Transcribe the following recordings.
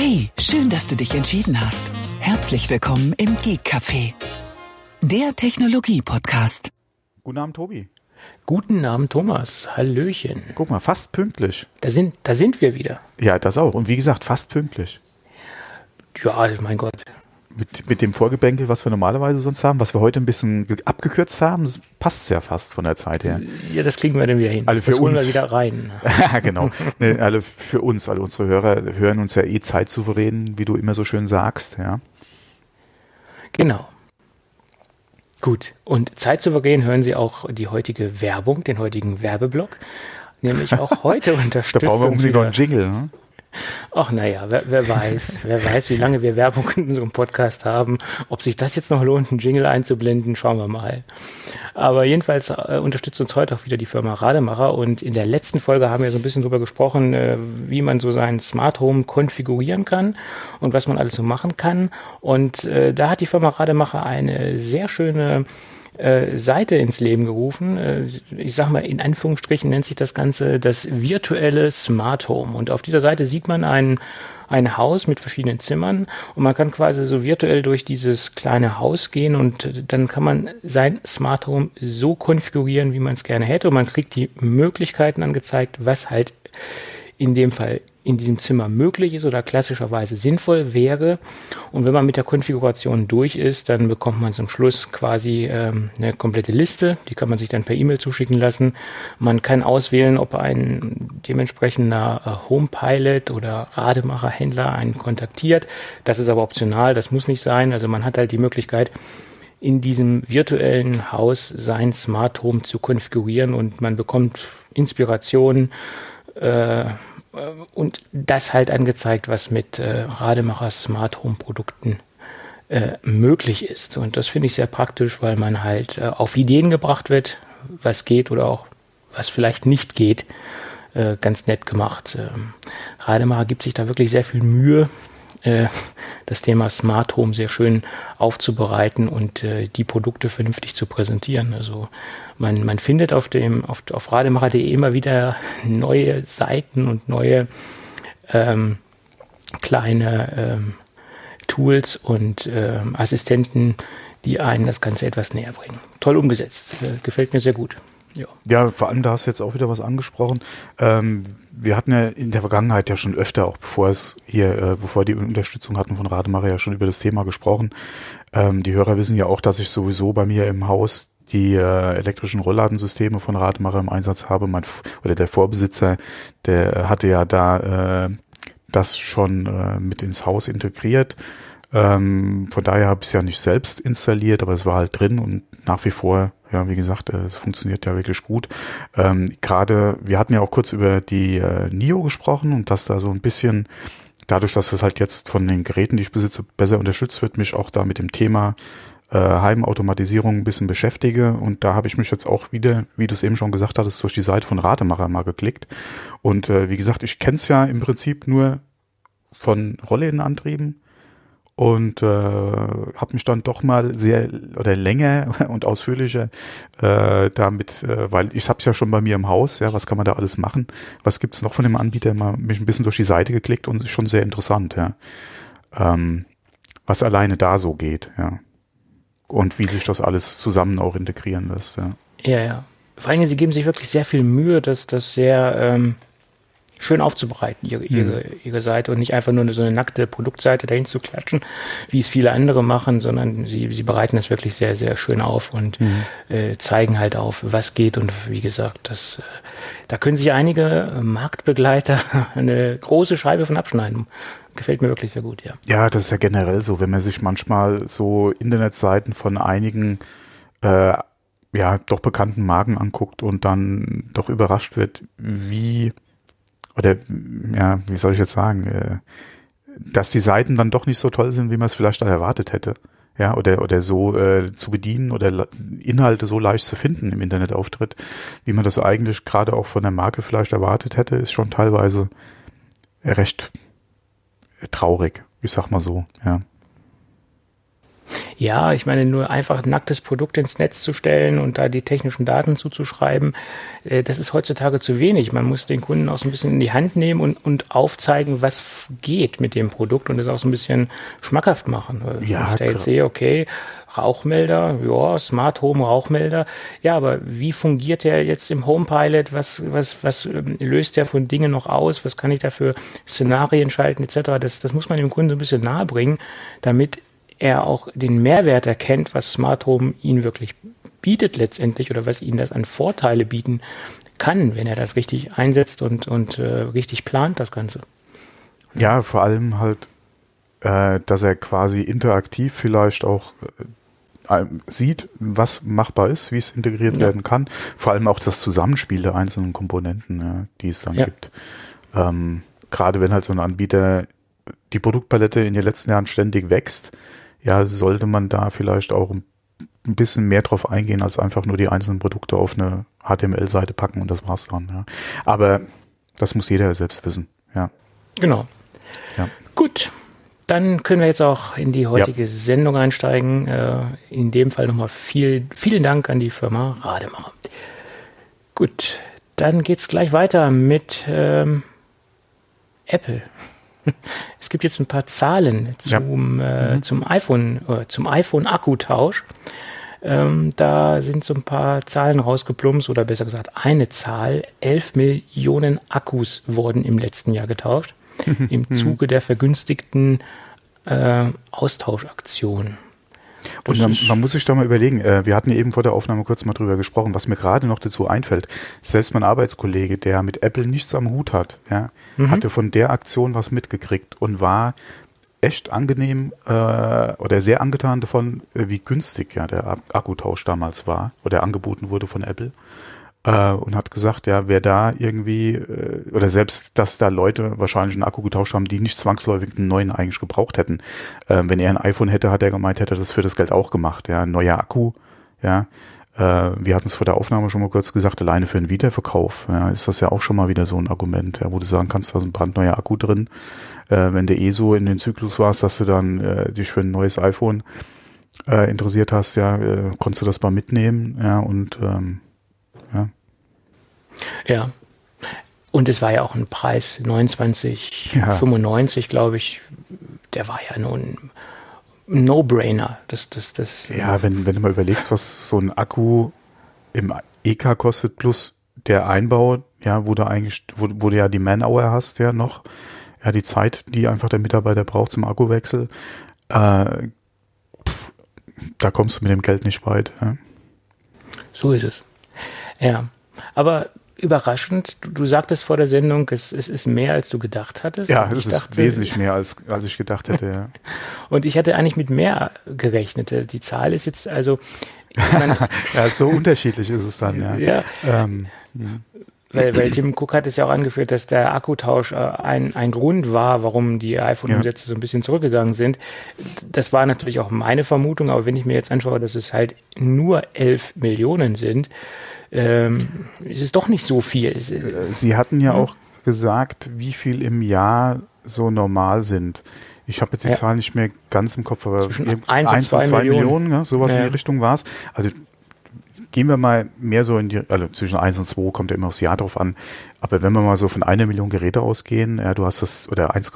Hey, schön, dass du dich entschieden hast. Herzlich willkommen im Geek Café, der Technologie-Podcast. Guten Abend, Tobi. Guten Abend, Thomas. Hallöchen. Guck mal, fast pünktlich. Da sind, da sind wir wieder. Ja, das auch. Und wie gesagt, fast pünktlich. Ja, mein Gott. Mit, mit dem Vorgebänkel, was wir normalerweise sonst haben, was wir heute ein bisschen ge- abgekürzt haben, passt ja fast von der Zeit her. Ja, das kriegen wir dann wieder hin. Also für das holen uns. wir wieder rein. Genau. Ne, alle für uns, alle unsere Hörer hören uns ja eh zeitsouverän, wie du immer so schön sagst, ja. Genau. Gut. Und zeitsouverän hören Sie auch die heutige Werbung, den heutigen Werbeblock. Nämlich auch heute Da unterstützt brauchen wir unbedingt noch einen Jingle, ne? Ach naja, wer, wer weiß, wer weiß, wie lange wir Werbung in unserem Podcast haben. Ob sich das jetzt noch lohnt, einen Jingle einzublenden, schauen wir mal. Aber jedenfalls äh, unterstützt uns heute auch wieder die Firma Rademacher und in der letzten Folge haben wir so ein bisschen drüber gesprochen, äh, wie man so sein Smart Home konfigurieren kann und was man alles so machen kann. Und äh, da hat die Firma Rademacher eine sehr schöne äh, Seite ins Leben gerufen. Äh, ich sag mal, in Anführungsstrichen nennt sich das Ganze das virtuelle Smart Home. Und auf dieser Seite sieht man ein, ein Haus mit verschiedenen Zimmern und man kann quasi so virtuell durch dieses kleine Haus gehen und dann kann man sein Smart Home so konfigurieren, wie man es gerne hätte und man kriegt die Möglichkeiten angezeigt, was halt in dem Fall in diesem Zimmer möglich ist oder klassischerweise sinnvoll wäre. Und wenn man mit der Konfiguration durch ist, dann bekommt man zum Schluss quasi ähm, eine komplette Liste. Die kann man sich dann per E-Mail zuschicken lassen. Man kann auswählen, ob ein dementsprechender äh, Homepilot oder Rademacherhändler einen kontaktiert. Das ist aber optional, das muss nicht sein. Also man hat halt die Möglichkeit, in diesem virtuellen Haus sein Smart Home zu konfigurieren und man bekommt Inspiration äh, und das halt angezeigt, was mit äh, Rademacher Smart Home Produkten äh, möglich ist. Und das finde ich sehr praktisch, weil man halt äh, auf Ideen gebracht wird, was geht oder auch was vielleicht nicht geht. Äh, ganz nett gemacht. Ähm, Rademacher gibt sich da wirklich sehr viel Mühe, das Thema Smart Home sehr schön aufzubereiten und äh, die Produkte vernünftig zu präsentieren. Also man, man findet auf dem auf, auf rademacher.de immer wieder neue Seiten und neue ähm, kleine ähm, Tools und ähm, Assistenten, die einen das Ganze etwas näher bringen. Toll umgesetzt, äh, gefällt mir sehr gut. Ja. Ja, vor allem, da hast du jetzt auch wieder was angesprochen. Ähm, wir hatten ja in der Vergangenheit ja schon öfter, auch bevor es hier, äh, bevor die Unterstützung hatten von Rademacher, ja schon über das Thema gesprochen. Ähm, die Hörer wissen ja auch, dass ich sowieso bei mir im Haus die äh, elektrischen Rollladensysteme von Rademacher im Einsatz habe. Mein oder der Vorbesitzer, der hatte ja da äh, das schon äh, mit ins Haus integriert. Ähm, von daher habe ich es ja nicht selbst installiert, aber es war halt drin und nach wie vor, ja, wie gesagt, äh, es funktioniert ja wirklich gut. Ähm, Gerade, wir hatten ja auch kurz über die äh, NIO gesprochen und dass da so ein bisschen, dadurch, dass das halt jetzt von den Geräten, die ich besitze, besser unterstützt wird, mich auch da mit dem Thema äh, Heimautomatisierung ein bisschen beschäftige. Und da habe ich mich jetzt auch wieder, wie du es eben schon gesagt hattest, durch die Seite von Rademacher mal geklickt. Und äh, wie gesagt, ich kenne es ja im Prinzip nur von Rolllädenantrieben und äh, habe mich dann doch mal sehr oder länger und ausführlicher äh, damit, äh, weil ich habe es ja schon bei mir im Haus, ja, was kann man da alles machen? Was gibt's noch von dem Anbieter? Mal mich ein bisschen durch die Seite geklickt und ist schon sehr interessant, ja. Ähm, was alleine da so geht, ja. Und wie sich das alles zusammen auch integrieren lässt, ja. Ja, ja. Vor allem, sie geben sich wirklich sehr viel Mühe, das, das sehr ähm, schön aufzubereiten, ihre, ihre, ihre Seite und nicht einfach nur so eine nackte Produktseite dahin zu klatschen, wie es viele andere machen, sondern sie, sie bereiten das wirklich sehr, sehr schön auf und äh, zeigen halt auf, was geht und wie gesagt, das, äh, da können sich einige Marktbegleiter eine große Scheibe von abschneiden. Gefällt mir wirklich sehr gut, ja. Ja, das ist ja generell so, wenn man sich manchmal so Internetseiten von einigen äh, ja doch bekannten Marken anguckt und dann doch überrascht wird, wie oder ja, wie soll ich jetzt sagen, äh, dass die Seiten dann doch nicht so toll sind, wie man es vielleicht dann erwartet hätte. Ja, oder, oder so äh, zu bedienen oder Inhalte so leicht zu finden im Internetauftritt, wie man das eigentlich gerade auch von der Marke vielleicht erwartet hätte, ist schon teilweise recht traurig, ich sag mal so, ja. Ja, ich meine, nur einfach ein nacktes Produkt ins Netz zu stellen und da die technischen Daten zuzuschreiben, äh, das ist heutzutage zu wenig. Man muss den Kunden auch so ein bisschen in die Hand nehmen und, und aufzeigen, was geht mit dem Produkt und das auch so ein bisschen schmackhaft machen. Ja, Wenn ich da jetzt sehe, okay, Rauchmelder, ja, Smart Home Rauchmelder. Ja, aber wie fungiert der jetzt im Home Pilot? Was, was, was ähm, löst der von Dingen noch aus? Was kann ich da für Szenarien schalten etc.? Das, das muss man dem Kunden so ein bisschen nahe bringen, damit er auch den Mehrwert erkennt, was Smart Home ihn wirklich bietet letztendlich oder was ihn das an Vorteile bieten kann, wenn er das richtig einsetzt und, und äh, richtig plant, das Ganze. Ja, vor allem halt, äh, dass er quasi interaktiv vielleicht auch äh, sieht, was machbar ist, wie es integriert ja. werden kann. Vor allem auch das Zusammenspiel der einzelnen Komponenten, ja, die es dann ja. gibt. Ähm, Gerade wenn halt so ein Anbieter die Produktpalette in den letzten Jahren ständig wächst, ja, sollte man da vielleicht auch ein bisschen mehr drauf eingehen, als einfach nur die einzelnen Produkte auf eine HTML-Seite packen und das war's dann. Ja. Aber das muss jeder selbst wissen. Ja. Genau. Ja. Gut. Dann können wir jetzt auch in die heutige ja. Sendung einsteigen. Äh, in dem Fall nochmal viel, vielen Dank an die Firma Rademacher. Gut, dann geht's gleich weiter mit ähm, Apple. Es gibt jetzt ein paar Zahlen zum, ja. äh, mhm. zum iPhone, äh, zum iPhone-Akkutausch. Ähm, da sind so ein paar Zahlen rausgeplumpst oder besser gesagt eine Zahl. 11 Millionen Akkus wurden im letzten Jahr getauscht im mhm. Zuge der vergünstigten äh, Austauschaktion. Und man, man, muss sich da mal überlegen, äh, wir hatten ja eben vor der Aufnahme kurz mal drüber gesprochen, was mir gerade noch dazu einfällt. Selbst mein Arbeitskollege, der mit Apple nichts am Hut hat, ja, mhm. hatte von der Aktion was mitgekriegt und war echt angenehm äh, oder sehr angetan davon, äh, wie günstig ja der Akkutausch damals war oder angeboten wurde von Apple äh, und hat gesagt, ja, wer da irgendwie, äh, oder selbst, dass da Leute wahrscheinlich einen Akku getauscht haben, die nicht zwangsläufig einen neuen eigentlich gebraucht hätten. Äh, wenn er ein iPhone hätte, hat er gemeint, hätte er das für das Geld auch gemacht, ja, ein neuer Akku, ja. Äh, wir hatten es vor der Aufnahme schon mal kurz gesagt, alleine für einen Wiederverkauf, ja, ist das ja auch schon mal wieder so ein Argument, ja, wo du sagen kannst, da ist ein brandneuer Akku drin. Äh, wenn du eh so in den Zyklus warst, dass du dann äh, dich für ein neues iPhone äh, interessiert hast, ja, äh, konntest du das mal mitnehmen, ja, und ähm. Ja. Und es war ja auch ein Preis 29,95, ja. glaube ich. Der war ja nun ein No-Brainer. Das, das, das, ja, wenn, wenn du mal überlegst, was so ein Akku im EK kostet plus der Einbau, ja, wo du eigentlich, wo, wo du ja die Man-Hour hast, ja, noch, ja, die Zeit, die einfach der Mitarbeiter braucht zum Akkuwechsel, äh, pff, da kommst du mit dem Geld nicht weit. Ja. So ist es. Ja. Aber überraschend, du, du, sagtest vor der Sendung, es, es ist mehr, als du gedacht hattest. Ja, es ist dachte, wesentlich mehr, als, als ich gedacht hätte. Ja. und ich hatte eigentlich mit mehr gerechnet. Die Zahl ist jetzt also. Meine, ja, so unterschiedlich ist es dann, ja. ja. Ähm, weil, weil Tim Cook hat es ja auch angeführt, dass der Akkutausch äh, ein, ein Grund war, warum die iPhone-Umsätze ja. so ein bisschen zurückgegangen sind. Das war natürlich auch meine Vermutung, aber wenn ich mir jetzt anschaue, dass es halt nur 11 Millionen sind, ähm, ist es doch nicht so viel. Äh, Sie hatten ja, ja auch gesagt, wie viel im Jahr so normal sind. Ich habe jetzt die ja. Zahl nicht mehr ganz im Kopf, aber Zwischen 1 und 2 Millionen, Millionen ja, sowas ja. in die Richtung war es. Also gehen wir mal mehr so in die, also zwischen 1 und 2 kommt ja immer aufs Jahr drauf an. Aber wenn wir mal so von einer Million Geräte ausgehen, ja, du hast das, oder 1,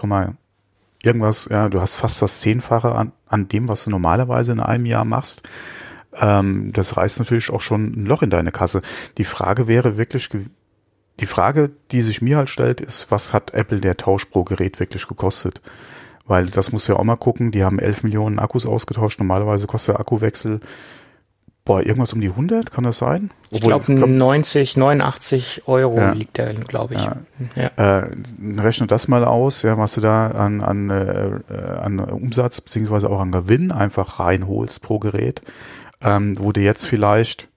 irgendwas, ja, du hast fast das Zehnfache an, an dem, was du normalerweise in einem Jahr machst. Ähm, das reißt natürlich auch schon ein Loch in deine Kasse. Die Frage wäre wirklich, die Frage, die sich mir halt stellt, ist, was hat Apple der Tausch pro Gerät wirklich gekostet? Weil das muss ja auch mal gucken, die haben 11 Millionen Akkus ausgetauscht. Normalerweise kostet der Akkuwechsel Boah, irgendwas um die 100, kann das sein? ich glaube, glaub, 90, 89 Euro ja. liegt der, glaube ich. Ja. Ja. Äh, rechne das mal aus, ja, was du da an, an, äh, an Umsatz beziehungsweise auch an Gewinn einfach reinholst pro Gerät ähm, wo du jetzt vielleicht,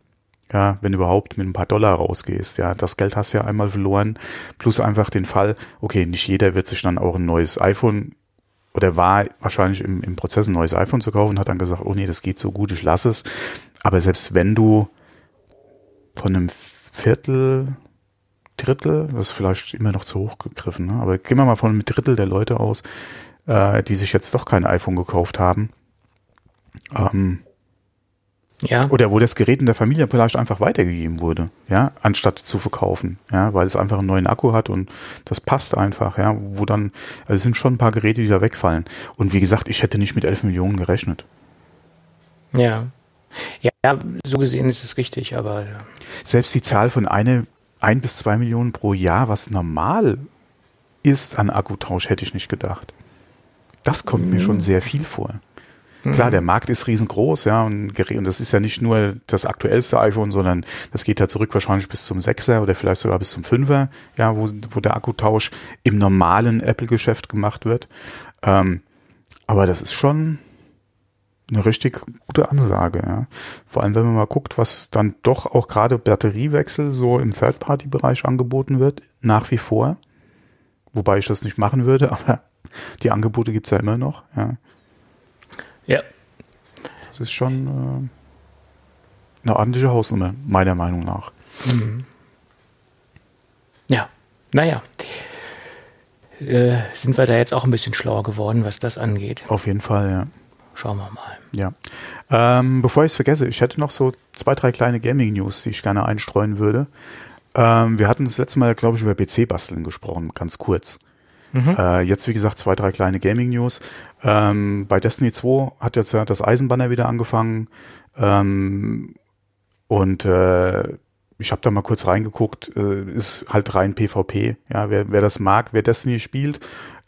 ja, wenn überhaupt, mit ein paar Dollar rausgehst, ja, das Geld hast du ja einmal verloren, plus einfach den Fall, okay, nicht jeder wird sich dann auch ein neues iPhone oder war wahrscheinlich im, im Prozess ein neues iPhone zu kaufen, hat dann gesagt, oh nee, das geht so gut, ich lasse es. Aber selbst wenn du von einem Viertel, Drittel, das ist vielleicht immer noch zu hoch gegriffen, ne? aber gehen wir mal von einem Drittel der Leute aus, äh, die sich jetzt doch kein iPhone gekauft haben, Ähm, Ja. oder wo das Gerät in der Familie vielleicht einfach weitergegeben wurde, ja, anstatt zu verkaufen, ja, weil es einfach einen neuen Akku hat und das passt einfach, ja, wo dann, also es sind schon ein paar Geräte, die da wegfallen. Und wie gesagt, ich hätte nicht mit 11 Millionen gerechnet. Ja. Ja, so gesehen ist es richtig, aber äh, Selbst die Zahl von eine, ein bis zwei Millionen pro Jahr, was normal ist an Akkutausch, hätte ich nicht gedacht. Das kommt mir schon sehr viel vor. Klar, der Markt ist riesengroß, ja, und, und das ist ja nicht nur das aktuellste iPhone, sondern das geht ja zurück wahrscheinlich bis zum 6er oder vielleicht sogar bis zum 5er, ja, wo, wo der Akkutausch im normalen Apple-Geschäft gemacht wird. Ähm, aber das ist schon eine richtig gute Ansage, ja. Vor allem, wenn man mal guckt, was dann doch auch gerade Batteriewechsel so im Third-Party-Bereich angeboten wird, nach wie vor. Wobei ich das nicht machen würde, aber die Angebote gibt's ja immer noch, ja. Das ist schon äh, eine ordentliche Hausnummer, meiner Meinung nach. Ja. Naja. Äh, sind wir da jetzt auch ein bisschen schlauer geworden, was das angeht? Auf jeden Fall, ja. Schauen wir mal. ja. Ähm, bevor ich es vergesse, ich hätte noch so zwei, drei kleine Gaming-News, die ich gerne einstreuen würde. Ähm, wir hatten das letzte Mal, glaube ich, über PC-Basteln gesprochen, ganz kurz. Äh, jetzt, wie gesagt, zwei, drei kleine Gaming-News. Ähm, bei Destiny 2 hat jetzt das Eisenbanner wieder angefangen. Ähm, und äh, ich habe da mal kurz reingeguckt, äh, ist halt rein PvP. Ja, wer, wer das mag, wer Destiny spielt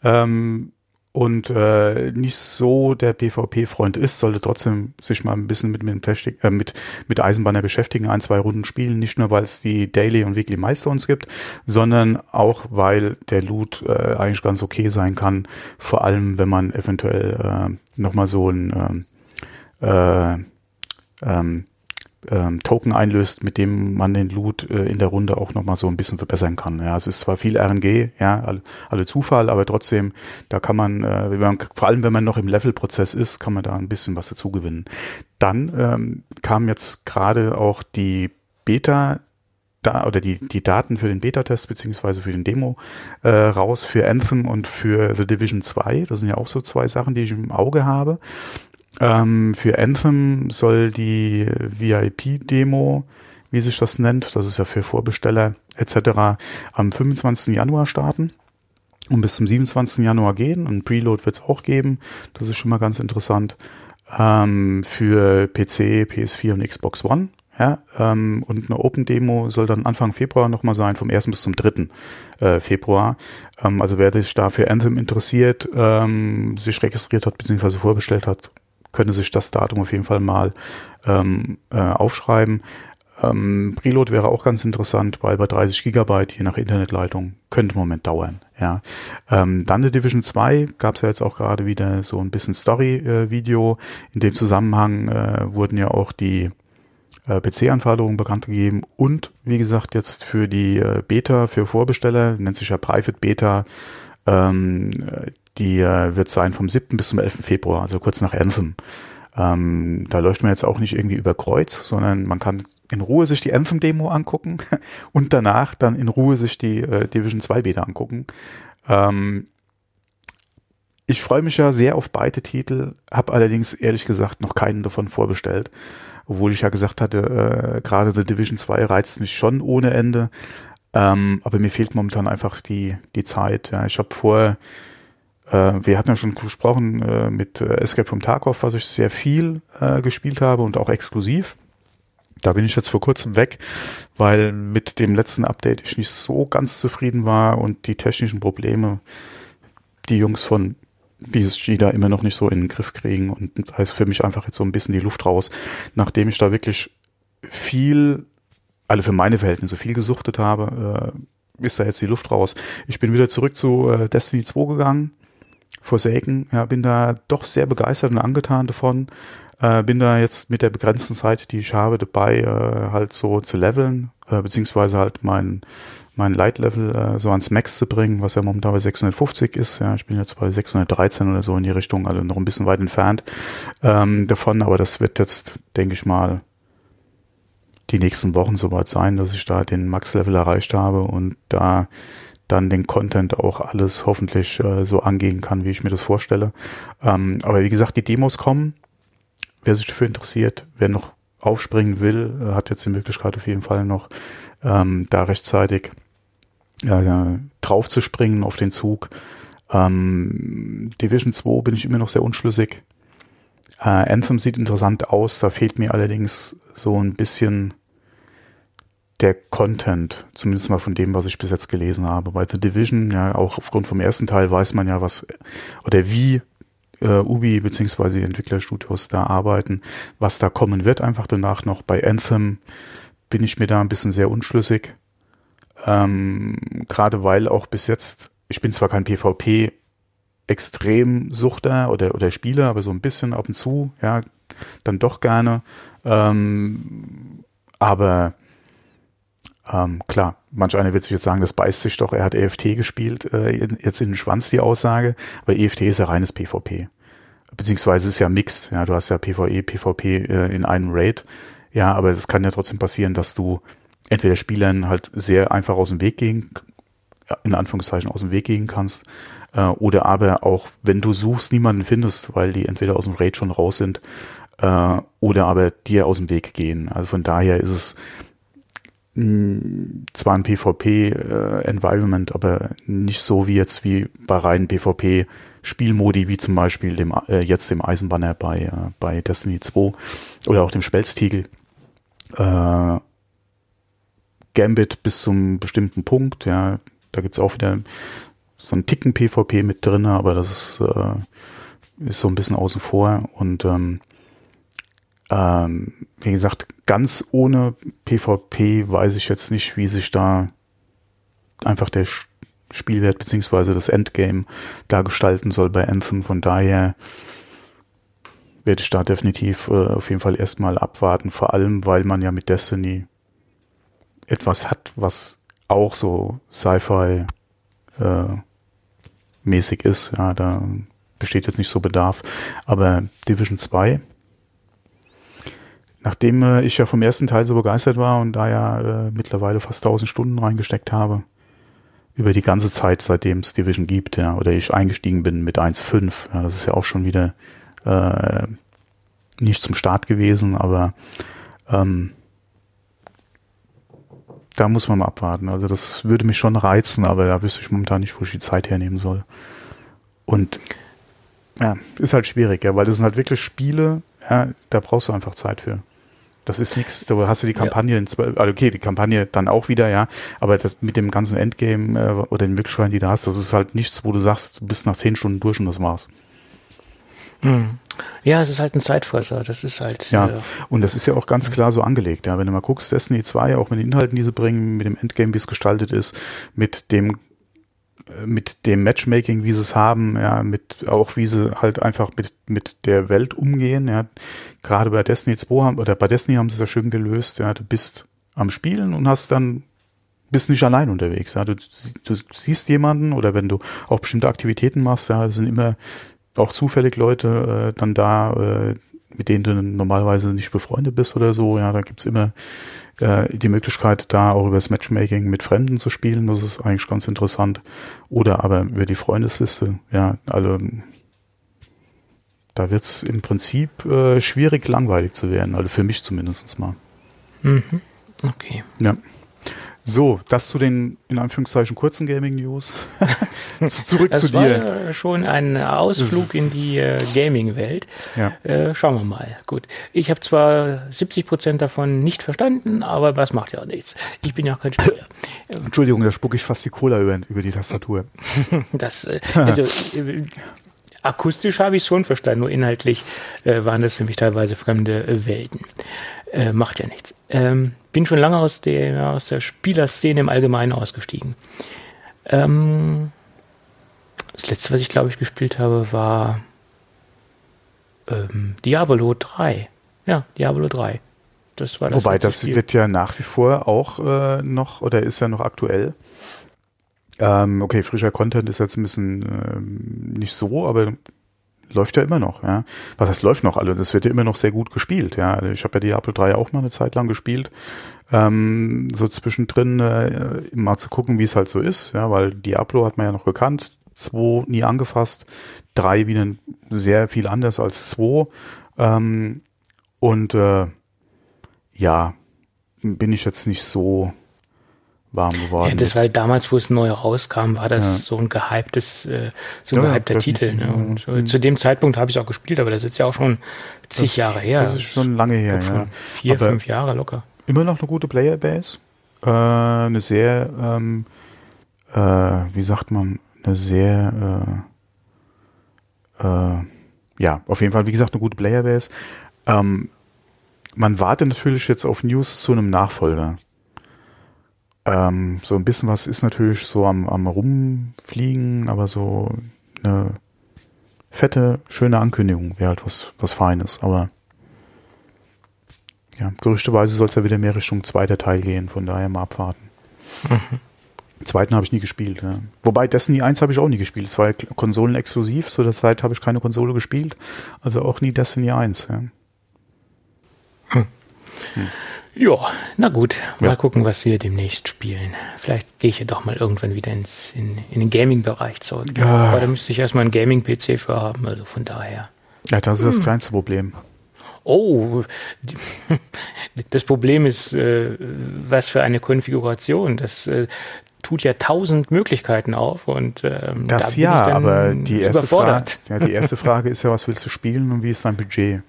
ähm, und äh, nicht so der PvP-Freund ist, sollte trotzdem sich mal ein bisschen mit mit, Plastik, äh, mit mit Eisenbanner beschäftigen, ein, zwei Runden spielen. Nicht nur, weil es die Daily und Weekly Milestones gibt, sondern auch, weil der Loot äh, eigentlich ganz okay sein kann. Vor allem, wenn man eventuell äh, nochmal so ein ähm, äh, ähm, ähm, Token einlöst, mit dem man den Loot äh, in der Runde auch nochmal so ein bisschen verbessern kann. Ja, es ist zwar viel RNG, ja, alle, alle Zufall, aber trotzdem, da kann man, äh, man, vor allem wenn man noch im Levelprozess ist, kann man da ein bisschen was dazu gewinnen. Dann ähm, kam jetzt gerade auch die Beta da oder die, die Daten für den Beta-Test beziehungsweise für den Demo äh, raus für Anthem und für The Division 2. Das sind ja auch so zwei Sachen, die ich im Auge habe. Ähm, für Anthem soll die VIP-Demo, wie sich das nennt, das ist ja für Vorbesteller etc., am 25. Januar starten und bis zum 27. Januar gehen. Und Preload wird es auch geben. Das ist schon mal ganz interessant. Ähm, für PC, PS4 und Xbox One. Ja, ähm, und eine Open-Demo soll dann Anfang Februar nochmal sein, vom 1. bis zum 3. Äh, Februar. Ähm, also wer sich da für Anthem interessiert, ähm, sich registriert hat, beziehungsweise vorbestellt hat, könnte sich das Datum auf jeden Fall mal ähm, äh, aufschreiben. Ähm, Preload wäre auch ganz interessant, weil bei 30 Gigabyte je nach Internetleitung könnte im Moment dauern. Ja, ähm, dann die Division 2 gab es ja jetzt auch gerade wieder so ein bisschen Story-Video. In dem Zusammenhang äh, wurden ja auch die äh, PC-Anforderungen bekannt gegeben und wie gesagt jetzt für die äh, Beta für Vorbesteller nennt sich ja Private Beta. Ähm, die äh, wird sein vom 7. bis zum 11. Februar, also kurz nach Anthem. Ähm, da läuft man jetzt auch nicht irgendwie über Kreuz, sondern man kann in Ruhe sich die Anthem-Demo angucken und danach dann in Ruhe sich die äh, Division 2 Beta angucken. Ähm, ich freue mich ja sehr auf beide Titel, habe allerdings ehrlich gesagt noch keinen davon vorbestellt, obwohl ich ja gesagt hatte, äh, gerade The Division 2 reizt mich schon ohne Ende, ähm, aber mir fehlt momentan einfach die, die Zeit. Ja. Ich habe vorher äh, wir hatten ja schon gesprochen äh, mit äh, Escape from Tarkov, was ich sehr viel äh, gespielt habe und auch exklusiv. Da bin ich jetzt vor kurzem weg, weil mit dem letzten Update ich nicht so ganz zufrieden war und die technischen Probleme die Jungs von BSG da immer noch nicht so in den Griff kriegen und da ist für mich einfach jetzt so ein bisschen die Luft raus, nachdem ich da wirklich viel, alle für meine Verhältnisse viel gesuchtet habe, äh, ist da jetzt die Luft raus. Ich bin wieder zurück zu äh, Destiny 2 gegangen, Forsaken, ja, bin da doch sehr begeistert und angetan davon. Äh, bin da jetzt mit der begrenzten Zeit, die ich habe, dabei, äh, halt so zu leveln, äh, beziehungsweise halt mein, mein Light-Level äh, so ans Max zu bringen, was ja momentan bei 650 ist. Ja, ich bin jetzt bei 613 oder so in die Richtung, also noch ein bisschen weit entfernt ähm, davon, aber das wird jetzt, denke ich mal, die nächsten Wochen soweit sein, dass ich da den Max-Level erreicht habe und da dann den Content auch alles hoffentlich äh, so angehen kann, wie ich mir das vorstelle. Ähm, aber wie gesagt, die Demos kommen. wer sich dafür interessiert, wer noch aufspringen will, äh, hat jetzt die Möglichkeit auf jeden Fall noch ähm, da rechtzeitig äh, drauf zu springen auf den Zug. Ähm, Division 2 bin ich immer noch sehr unschlüssig. Äh, Anthem sieht interessant aus, da fehlt mir allerdings so ein bisschen der Content, zumindest mal von dem, was ich bis jetzt gelesen habe. Bei The Division, ja, auch aufgrund vom ersten Teil weiß man ja, was oder wie äh, Ubi beziehungsweise die Entwicklerstudios da arbeiten, was da kommen wird einfach danach noch. Bei Anthem bin ich mir da ein bisschen sehr unschlüssig. Ähm, Gerade weil auch bis jetzt, ich bin zwar kein PvP Extremsuchter oder, oder Spieler, aber so ein bisschen ab und zu, ja, dann doch gerne. Ähm, aber ähm, klar, manch einer wird sich jetzt sagen, das beißt sich doch, er hat EFT gespielt, äh, jetzt in den Schwanz die Aussage, aber EFT ist ja reines PvP. Beziehungsweise ist ja mixed, ja, du hast ja PvE, PvP äh, in einem Raid, ja, aber es kann ja trotzdem passieren, dass du entweder Spielern halt sehr einfach aus dem Weg gehen, in Anführungszeichen aus dem Weg gehen kannst, äh, oder aber auch, wenn du suchst, niemanden findest, weil die entweder aus dem Raid schon raus sind, äh, oder aber dir aus dem Weg gehen. Also von daher ist es zwar ein PvP-Environment, äh, aber nicht so wie jetzt wie bei reinen PvP-Spielmodi, wie zum Beispiel dem äh, jetzt dem Eisenbanner bei, äh, bei Destiny 2 oder auch dem Spelztiegel. Äh, Gambit bis zum bestimmten Punkt, ja, da gibt's auch wieder so einen Ticken PvP mit drin, aber das ist, äh, ist so ein bisschen außen vor und ähm, ähm, wie gesagt, ganz ohne PvP weiß ich jetzt nicht, wie sich da einfach der Spielwert beziehungsweise das Endgame da gestalten soll bei Anthem. Von daher werde ich da definitiv äh, auf jeden Fall erstmal abwarten, vor allem weil man ja mit Destiny etwas hat, was auch so Sci-Fi äh, mäßig ist. Ja, da besteht jetzt nicht so Bedarf. Aber Division 2 nachdem äh, ich ja vom ersten Teil so begeistert war und da ja äh, mittlerweile fast 1000 Stunden reingesteckt habe, über die ganze Zeit, seitdem es Division gibt, ja, oder ich eingestiegen bin mit 1.5, ja, das ist ja auch schon wieder äh, nicht zum Start gewesen, aber ähm, da muss man mal abwarten. Also das würde mich schon reizen, aber da wüsste ich momentan nicht, wo ich die Zeit hernehmen soll. Und ja, ist halt schwierig, ja, weil das sind halt wirklich Spiele, ja, da brauchst du einfach Zeit für. Das ist nichts, da hast du die Kampagne ja. in zwei, also okay, die Kampagne dann auch wieder, ja, aber das mit dem ganzen Endgame äh, oder den Möglichkeiten, die du hast, das ist halt nichts, wo du sagst, du bist nach zehn Stunden durch und das war's. Mhm. Ja, es ist halt ein Zeitfresser, das ist halt. Ja, äh, und das ist ja auch ganz klar so angelegt, ja. Wenn du mal guckst, Destiny 2, auch mit den Inhalten, die sie bringen, mit dem Endgame, wie es gestaltet ist, mit dem mit dem Matchmaking, wie sie es haben, ja, mit auch wie sie halt einfach mit mit der Welt umgehen, ja. Gerade bei Destiny 2 haben, oder bei Destiny haben sie es ja schön gelöst, ja, du bist am Spielen und hast dann bist nicht allein unterwegs, ja. Du, du siehst jemanden oder wenn du auch bestimmte Aktivitäten machst, ja, sind immer auch zufällig Leute äh, dann da, äh, mit denen du normalerweise nicht befreundet bist oder so, ja, da gibt's immer äh, die Möglichkeit, da auch über das Matchmaking mit Fremden zu spielen. Das ist eigentlich ganz interessant. Oder aber über die Freundesliste. Ja, alle. Da wird's im Prinzip äh, schwierig, langweilig zu werden. Also für mich zumindest mal. Mhm. Okay. Ja. So, das zu den in Anführungszeichen kurzen Gaming News. Zurück das zu dir. Das war schon ein Ausflug in die äh, Gaming-Welt. Ja. Äh, schauen wir mal. Gut. Ich habe zwar 70 Prozent davon nicht verstanden, aber was macht ja auch nichts. Ich bin ja auch kein Spieler. Entschuldigung, da spucke ich fast die Cola über, über die Tastatur. das, äh, also, äh, akustisch habe ich schon verstanden, nur inhaltlich äh, waren das für mich teilweise fremde äh, Welten. Äh, macht ja nichts. Ähm, bin schon lange aus der, aus der Spielerszene im Allgemeinen ausgestiegen. Ähm, das letzte, was ich glaube ich gespielt habe, war ähm, Diablo 3. Ja, Diablo 3. Das war das Wobei, das Spiel. wird ja nach wie vor auch äh, noch oder ist ja noch aktuell. Ähm, okay, frischer Content ist jetzt ein bisschen ähm, nicht so, aber läuft ja immer noch, ja. Was heißt läuft noch alle? Das wird ja immer noch sehr gut gespielt, ja. Also ich habe ja Diablo 3 auch mal eine Zeit lang gespielt. Ähm, so zwischendrin äh, mal zu gucken, wie es halt so ist, ja, weil Diablo hat man ja noch gekannt, 2 nie angefasst, 3 wieder sehr viel anders als 2. Ähm, Und äh, ja, bin ich jetzt nicht so warm geworden. Ja, das war halt damals, wo es neu rauskam, war das ja. so ein gehyptes, äh, so ein ja, gehypter Titel. Ne? Und mhm. zu dem Zeitpunkt habe ich auch gespielt, aber das ist ja auch schon zig das, Jahre her. Das ist schon lange her, ja. Schon vier, aber fünf Jahre locker. Immer noch eine gute Playerbase. Äh, eine sehr, ähm, äh, wie sagt man, eine sehr, äh, äh, ja, auf jeden Fall, wie gesagt, eine gute Playerbase. Ähm, man wartet natürlich jetzt auf News zu einem Nachfolger. Ähm, so ein bisschen was ist natürlich so am, am Rumfliegen, aber so eine fette, schöne Ankündigung wäre halt was, was Feines. Aber ja, gerüchteweise soll es ja wieder mehr Richtung zweiter Teil gehen, von daher mal abwarten. Mhm. Zweiten habe ich nie gespielt. Ja. Wobei Destiny 1 habe ich auch nie gespielt. Es war ja konsolenexklusiv, so der Zeit habe ich keine Konsole gespielt. Also auch nie Destiny 1. Ja. Hm. Hm. Ja, na gut, mal ja. gucken, was wir demnächst spielen. Vielleicht gehe ich ja doch mal irgendwann wieder ins, in, in den Gaming-Bereich zurück. Ja. Aber da müsste ich erstmal einen Gaming-PC für haben, also von daher. Ja, das ist hm. das kleinste Problem. Oh, das Problem ist, äh, was für eine Konfiguration. Das äh, tut ja tausend Möglichkeiten auf und ähm, das da ja, aber die erste, Frage, ja, die erste Frage ist ja, was willst du spielen und wie ist dein Budget?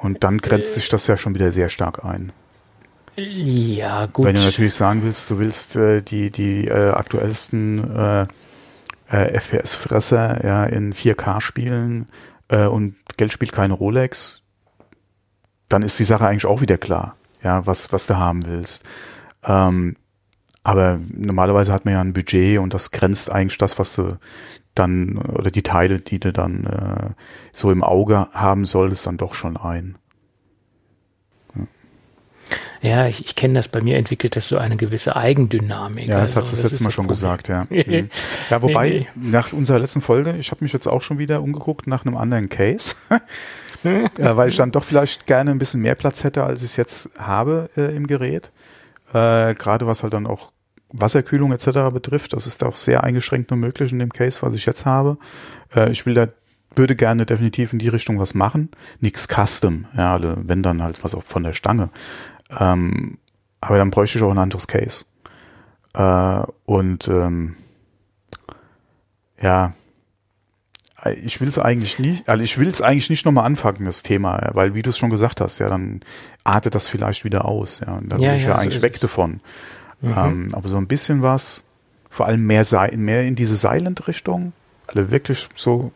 Und dann grenzt sich das ja schon wieder sehr stark ein. Ja, gut. Wenn du natürlich sagen willst, du willst äh, die, die äh, aktuellsten äh, äh, FPS-Fresser ja, in 4K spielen äh, und Geld spielt keine Rolex, dann ist die Sache eigentlich auch wieder klar, ja, was, was du haben willst. Ähm, aber normalerweise hat man ja ein Budget und das grenzt eigentlich das, was du dann oder die Teile, die du dann äh, so im Auge haben solltest, dann doch schon ein. Ja, ich, ich kenne das, bei mir entwickelt das so eine gewisse Eigendynamik. Ja, das also, hast du das letzte Mal schon Problem. gesagt, ja. Mhm. ja, wobei, nee, nee. nach unserer letzten Folge, ich habe mich jetzt auch schon wieder umgeguckt nach einem anderen Case, ja, weil ich dann doch vielleicht gerne ein bisschen mehr Platz hätte, als ich es jetzt habe äh, im Gerät. Äh, Gerade was halt dann auch Wasserkühlung etc. betrifft, das ist auch sehr eingeschränkt nur möglich in dem Case, was ich jetzt habe. Äh, ich will da würde gerne definitiv in die Richtung was machen. Nix Custom, ja, also wenn dann halt was auch von der Stange. Ähm, aber dann bräuchte ich auch ein anderes Case. Äh, und ähm, ja, ich will es eigentlich nicht, also ich will es eigentlich nicht nochmal anfangen, das Thema, weil wie du es schon gesagt hast, ja, dann artet das vielleicht wieder aus, ja, und da ja, bin ich ja, ja eigentlich so weg davon. Mhm. Ähm, aber so ein bisschen was, vor allem mehr, mehr in diese Silent-Richtung, also wirklich so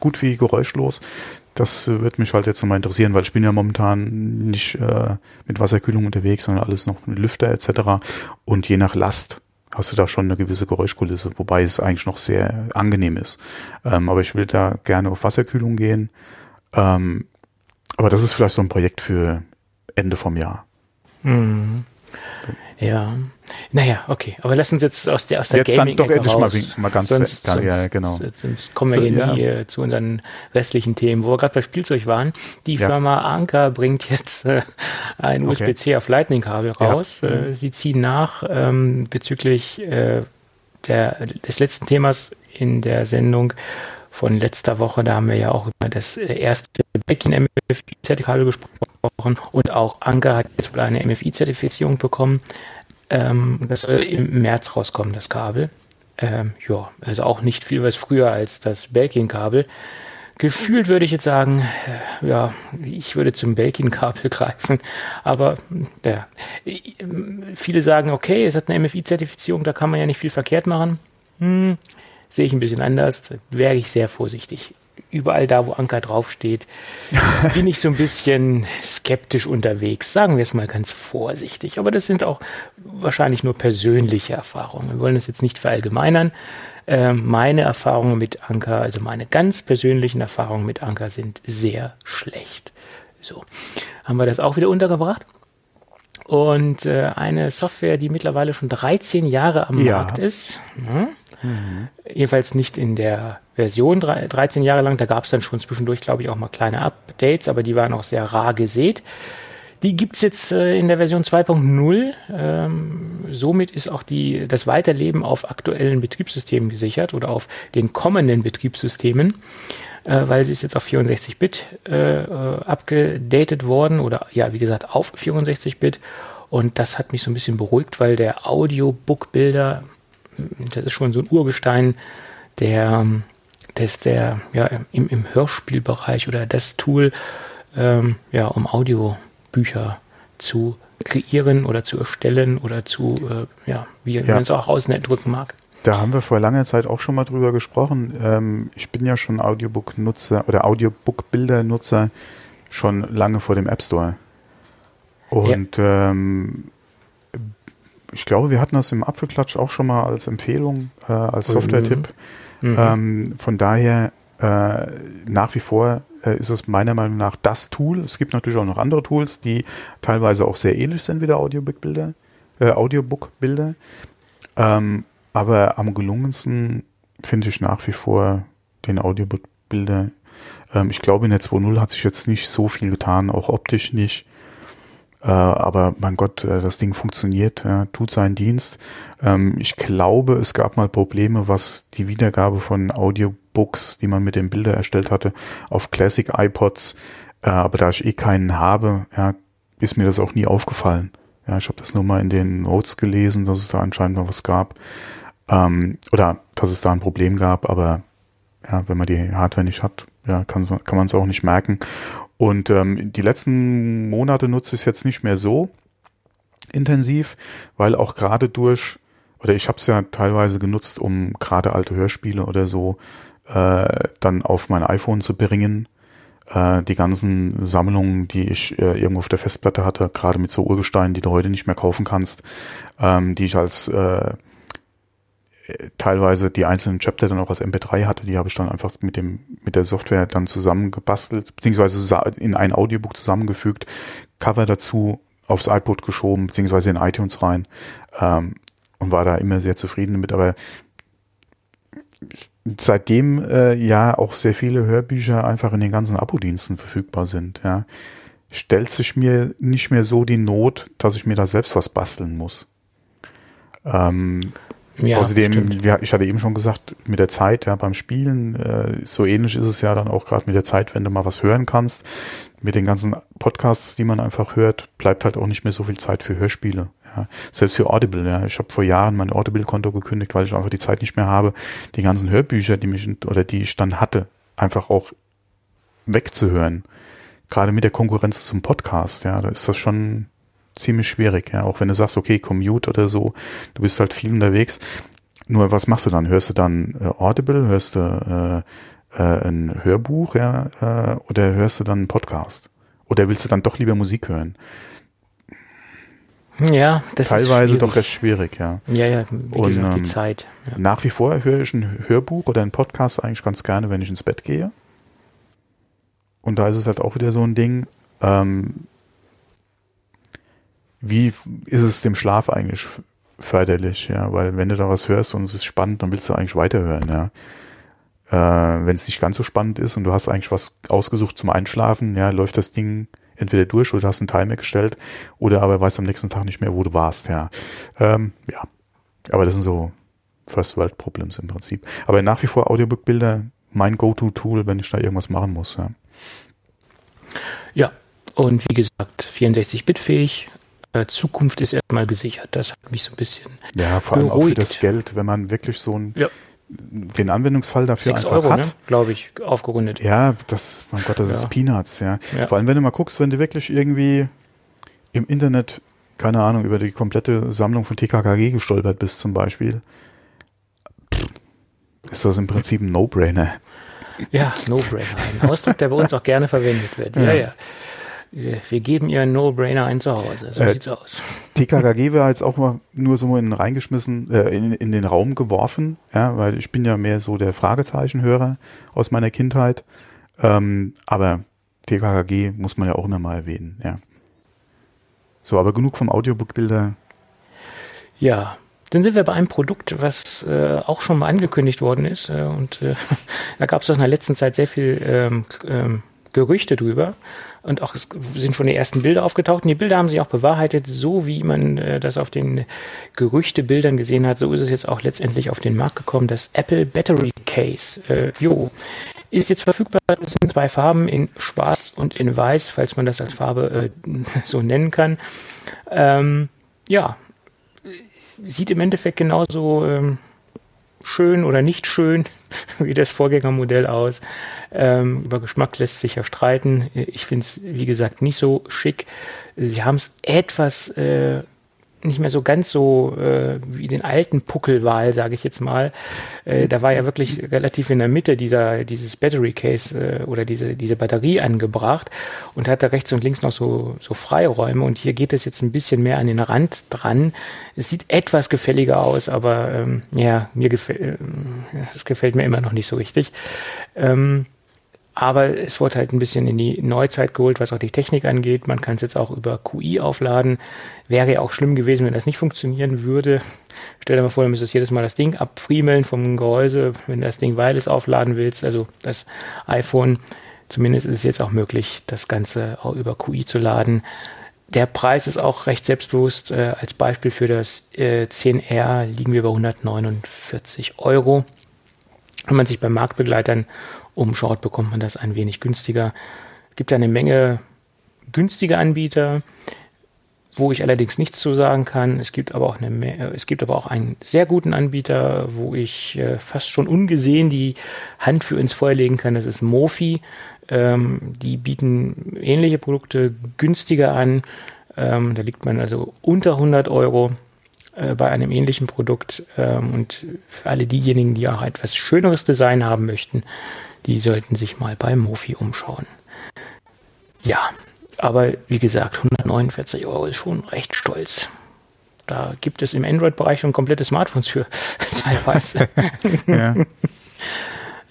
gut wie geräuschlos, das äh, wird mich halt jetzt nochmal interessieren, weil ich bin ja momentan nicht äh, mit Wasserkühlung unterwegs, sondern alles noch mit Lüfter etc. Und je nach Last hast du da schon eine gewisse Geräuschkulisse, wobei es eigentlich noch sehr angenehm ist. Ähm, aber ich will da gerne auf Wasserkühlung gehen. Ähm, aber das ist vielleicht so ein Projekt für Ende vom Jahr. Mhm. Ja. Naja, okay. Aber lass uns jetzt aus der, aus der jetzt Gaming doch endlich raus. mal, mal ganz sonst, weg. Ja, genau. Sonst kommen wir so, hier ja. nie zu unseren restlichen Themen, wo wir gerade bei Spielzeug waren. Die ja. Firma Anker bringt jetzt äh, ein okay. USB-C auf Lightning-Kabel raus. Ja. Äh, sie ziehen nach ähm, bezüglich äh, der, des letzten Themas in der Sendung von letzter Woche. Da haben wir ja auch über das erste Beckin MFI-Zertifikat gesprochen und auch Anker hat jetzt wohl eine MFI-Zertifizierung bekommen. Ähm, das soll im März rauskommen, das Kabel. Ähm, ja, also auch nicht viel was früher als das Belkin-Kabel. Gefühlt würde ich jetzt sagen, äh, ja, ich würde zum Belkin-Kabel greifen. Aber ja, viele sagen, okay, es hat eine MFI-Zertifizierung, da kann man ja nicht viel verkehrt machen. Hm, sehe ich ein bisschen anders. Wäre ich sehr vorsichtig überall da, wo Anker draufsteht, bin ich so ein bisschen skeptisch unterwegs. Sagen wir es mal ganz vorsichtig. Aber das sind auch wahrscheinlich nur persönliche Erfahrungen. Wir wollen das jetzt nicht verallgemeinern. Ähm, meine Erfahrungen mit Anker, also meine ganz persönlichen Erfahrungen mit Anker sind sehr schlecht. So, haben wir das auch wieder untergebracht. Und äh, eine Software, die mittlerweile schon 13 Jahre am ja. Markt ist, hm? mhm. jedenfalls nicht in der Version 13 Jahre lang. Da gab es dann schon zwischendurch, glaube ich, auch mal kleine Updates, aber die waren auch sehr rar gesät. Die gibt's jetzt äh, in der Version 2.0. Ähm, somit ist auch die, das Weiterleben auf aktuellen Betriebssystemen gesichert oder auf den kommenden Betriebssystemen. äh, weil sie ist jetzt auf 64-Bit äh, äh, abgedatet worden oder ja, wie gesagt, auf 64-Bit. Und das hat mich so ein bisschen beruhigt, weil der Audiobook-Bilder, das ist schon so ein Urgestein der, des, der, ja, im, im Hörspielbereich oder das Tool, ähm, ja, um Audiobücher zu kreieren oder zu erstellen oder zu, äh, ja, wie ja. man es auch ausdrücken mag. Da haben wir vor langer Zeit auch schon mal drüber gesprochen. Ähm, ich bin ja schon Audiobook-Nutzer oder Audiobook-Bilder-Nutzer schon lange vor dem App Store. Und ja. ähm, ich glaube, wir hatten das im Apfelklatsch auch schon mal als Empfehlung, äh, als mhm. Software-Tipp. Mhm. Ähm, von daher äh, nach wie vor äh, ist es meiner Meinung nach das Tool. Es gibt natürlich auch noch andere Tools, die teilweise auch sehr ähnlich sind wie der Audiobook-Bilder. Äh, Audiobook-Bilder. Ähm, aber am gelungensten finde ich nach wie vor den Audiobook-Bilder. Ähm, ich glaube, in der 2.0 hat sich jetzt nicht so viel getan, auch optisch nicht. Äh, aber mein Gott, äh, das Ding funktioniert, ja, tut seinen Dienst. Ähm, ich glaube, es gab mal Probleme, was die Wiedergabe von Audiobooks, die man mit dem Bilder erstellt hatte, auf Classic iPods. Äh, aber da ich eh keinen habe, ja, ist mir das auch nie aufgefallen. Ja, ich habe das nur mal in den Notes gelesen, dass es da anscheinend noch was gab. Ähm, oder dass es da ein Problem gab, aber ja, wenn man die Hardware nicht hat, ja, kann, kann man es auch nicht merken. Und ähm, die letzten Monate nutze ich es jetzt nicht mehr so intensiv, weil auch gerade durch, oder ich habe es ja teilweise genutzt, um gerade alte Hörspiele oder so äh, dann auf mein iPhone zu bringen. Äh, die ganzen Sammlungen, die ich äh, irgendwo auf der Festplatte hatte, gerade mit so Urgesteinen, die du heute nicht mehr kaufen kannst, ähm, die ich als äh, teilweise die einzelnen Chapter dann auch als MP3 hatte, die habe ich dann einfach mit dem mit der Software dann zusammengebastelt, beziehungsweise in ein Audiobook zusammengefügt, Cover dazu aufs iPod geschoben, beziehungsweise in iTunes rein ähm, und war da immer sehr zufrieden damit. Aber seitdem äh, ja auch sehr viele Hörbücher einfach in den ganzen Abo-Diensten verfügbar sind, ja, stellt sich mir nicht mehr so die Not, dass ich mir da selbst was basteln muss. Ähm, ja, Außerdem, ja, ich hatte eben schon gesagt, mit der Zeit, ja, beim Spielen, äh, so ähnlich ist es ja dann auch gerade mit der Zeit, wenn du mal was hören kannst. Mit den ganzen Podcasts, die man einfach hört, bleibt halt auch nicht mehr so viel Zeit für Hörspiele. Ja. Selbst für Audible, ja. Ich habe vor Jahren mein Audible-Konto gekündigt, weil ich einfach die Zeit nicht mehr habe, die ganzen Hörbücher, die mich oder die ich dann hatte, einfach auch wegzuhören. Gerade mit der Konkurrenz zum Podcast, ja, da ist das schon ziemlich schwierig, ja. Auch wenn du sagst, okay, Commute oder so, du bist halt viel unterwegs. Nur was machst du dann? Hörst du dann äh, Audible, hörst du äh, äh, ein Hörbuch, ja, äh, oder hörst du dann einen Podcast? Oder willst du dann doch lieber Musik hören? Ja, das Teilweise ist doch recht schwierig, ja. Ja, ja, wie Und, gesagt, die ähm, Zeit. Ja. Nach wie vor höre ich ein Hörbuch oder einen Podcast eigentlich ganz gerne, wenn ich ins Bett gehe. Und da ist es halt auch wieder so ein Ding, ähm, wie ist es dem Schlaf eigentlich förderlich, ja, weil wenn du da was hörst und es ist spannend, dann willst du eigentlich weiterhören, ja. Äh, wenn es nicht ganz so spannend ist und du hast eigentlich was ausgesucht zum Einschlafen, ja, läuft das Ding entweder durch oder hast einen Timer gestellt oder aber weißt am nächsten Tag nicht mehr, wo du warst, ja. Ähm, ja. Aber das sind so First World Problems im Prinzip. Aber nach wie vor Audiobook-Bilder mein Go-To-Tool, wenn ich da irgendwas machen muss, ja. Ja, und wie gesagt, 64-Bit fähig, äh, Zukunft ist erstmal gesichert. Das hat mich so ein bisschen. Ja, vor allem beruhigt. auch für das Geld, wenn man wirklich so ein ja. den Anwendungsfall dafür einfach Euro, hat. Ne? glaube ich, aufgerundet. Ja, das, mein Gott, das ja. ist Peanuts, ja. ja. Vor allem, wenn du mal guckst, wenn du wirklich irgendwie im Internet, keine Ahnung, über die komplette Sammlung von TKKG gestolpert bist zum Beispiel, ist das im Prinzip ein No-Brainer. Ja, No-Brainer. Ein Ausdruck, der bei uns auch gerne verwendet wird. Ja, ja wir geben ihr No-Brainer ein Zuhause. So äh, sieht's aus. TKKG wäre jetzt auch mal nur so in reingeschmissen, äh, in, in den Raum geworfen, ja, weil ich bin ja mehr so der Fragezeichenhörer aus meiner Kindheit. Ähm, aber TKKG muss man ja auch immer mal erwähnen, ja. So, aber genug vom Audiobook-Bilder. Ja, dann sind wir bei einem Produkt, was äh, auch schon mal angekündigt worden ist. Äh, und äh, da gab es auch in der letzten Zeit sehr viel ähm, ähm, Gerüchte drüber. Und auch es sind schon die ersten Bilder aufgetaucht. Und die Bilder haben sich auch bewahrheitet, so wie man äh, das auf den Gerüchtebildern gesehen hat. So ist es jetzt auch letztendlich auf den Markt gekommen. Das Apple Battery Case. Äh, jo. Ist jetzt verfügbar, das sind zwei Farben in Schwarz und in Weiß, falls man das als Farbe äh, so nennen kann. Ähm, ja, sieht im Endeffekt genauso ähm, schön oder nicht schön wie das Vorgängermodell aus. Ähm, über Geschmack lässt sich ja streiten. Ich finde es, wie gesagt, nicht so schick. Sie haben es etwas äh, nicht mehr so ganz so äh, wie den alten Puckelwahl, sage ich jetzt mal. Äh, da war ja wirklich relativ in der Mitte dieser dieses Battery Case äh, oder diese diese Batterie angebracht und hatte rechts und links noch so so Freiräume und hier geht es jetzt ein bisschen mehr an den Rand dran. Es sieht etwas gefälliger aus, aber ähm, ja mir gefällt äh, es gefällt mir immer noch nicht so richtig. Ähm, aber es wurde halt ein bisschen in die Neuzeit geholt, was auch die Technik angeht. Man kann es jetzt auch über QI aufladen. Wäre ja auch schlimm gewesen, wenn das nicht funktionieren würde. Stell dir mal vor, du müsstest jedes Mal das Ding abfriemeln vom Gehäuse, wenn du das Ding wireless aufladen willst, also das iPhone. Zumindest ist es jetzt auch möglich, das Ganze auch über QI zu laden. Der Preis ist auch recht selbstbewusst. Äh, als Beispiel für das äh, 10R liegen wir bei 149 Euro. Wenn man sich bei Marktbegleitern umschaut, bekommt man das ein wenig günstiger. Es gibt eine Menge günstige Anbieter, wo ich allerdings nichts zu sagen kann. Es gibt aber auch eine, es gibt aber auch einen sehr guten Anbieter, wo ich äh, fast schon ungesehen die Hand für ins Feuer legen kann. Das ist Mofi. Ähm, die bieten ähnliche Produkte günstiger an. Ähm, da liegt man also unter 100 Euro äh, bei einem ähnlichen Produkt. Ähm, und für alle diejenigen, die auch etwas schöneres Design haben möchten, die sollten sich mal bei Mofi umschauen. Ja, aber wie gesagt, 149 Euro ist schon recht stolz. Da gibt es im Android-Bereich schon komplette Smartphones für, teilweise. ja.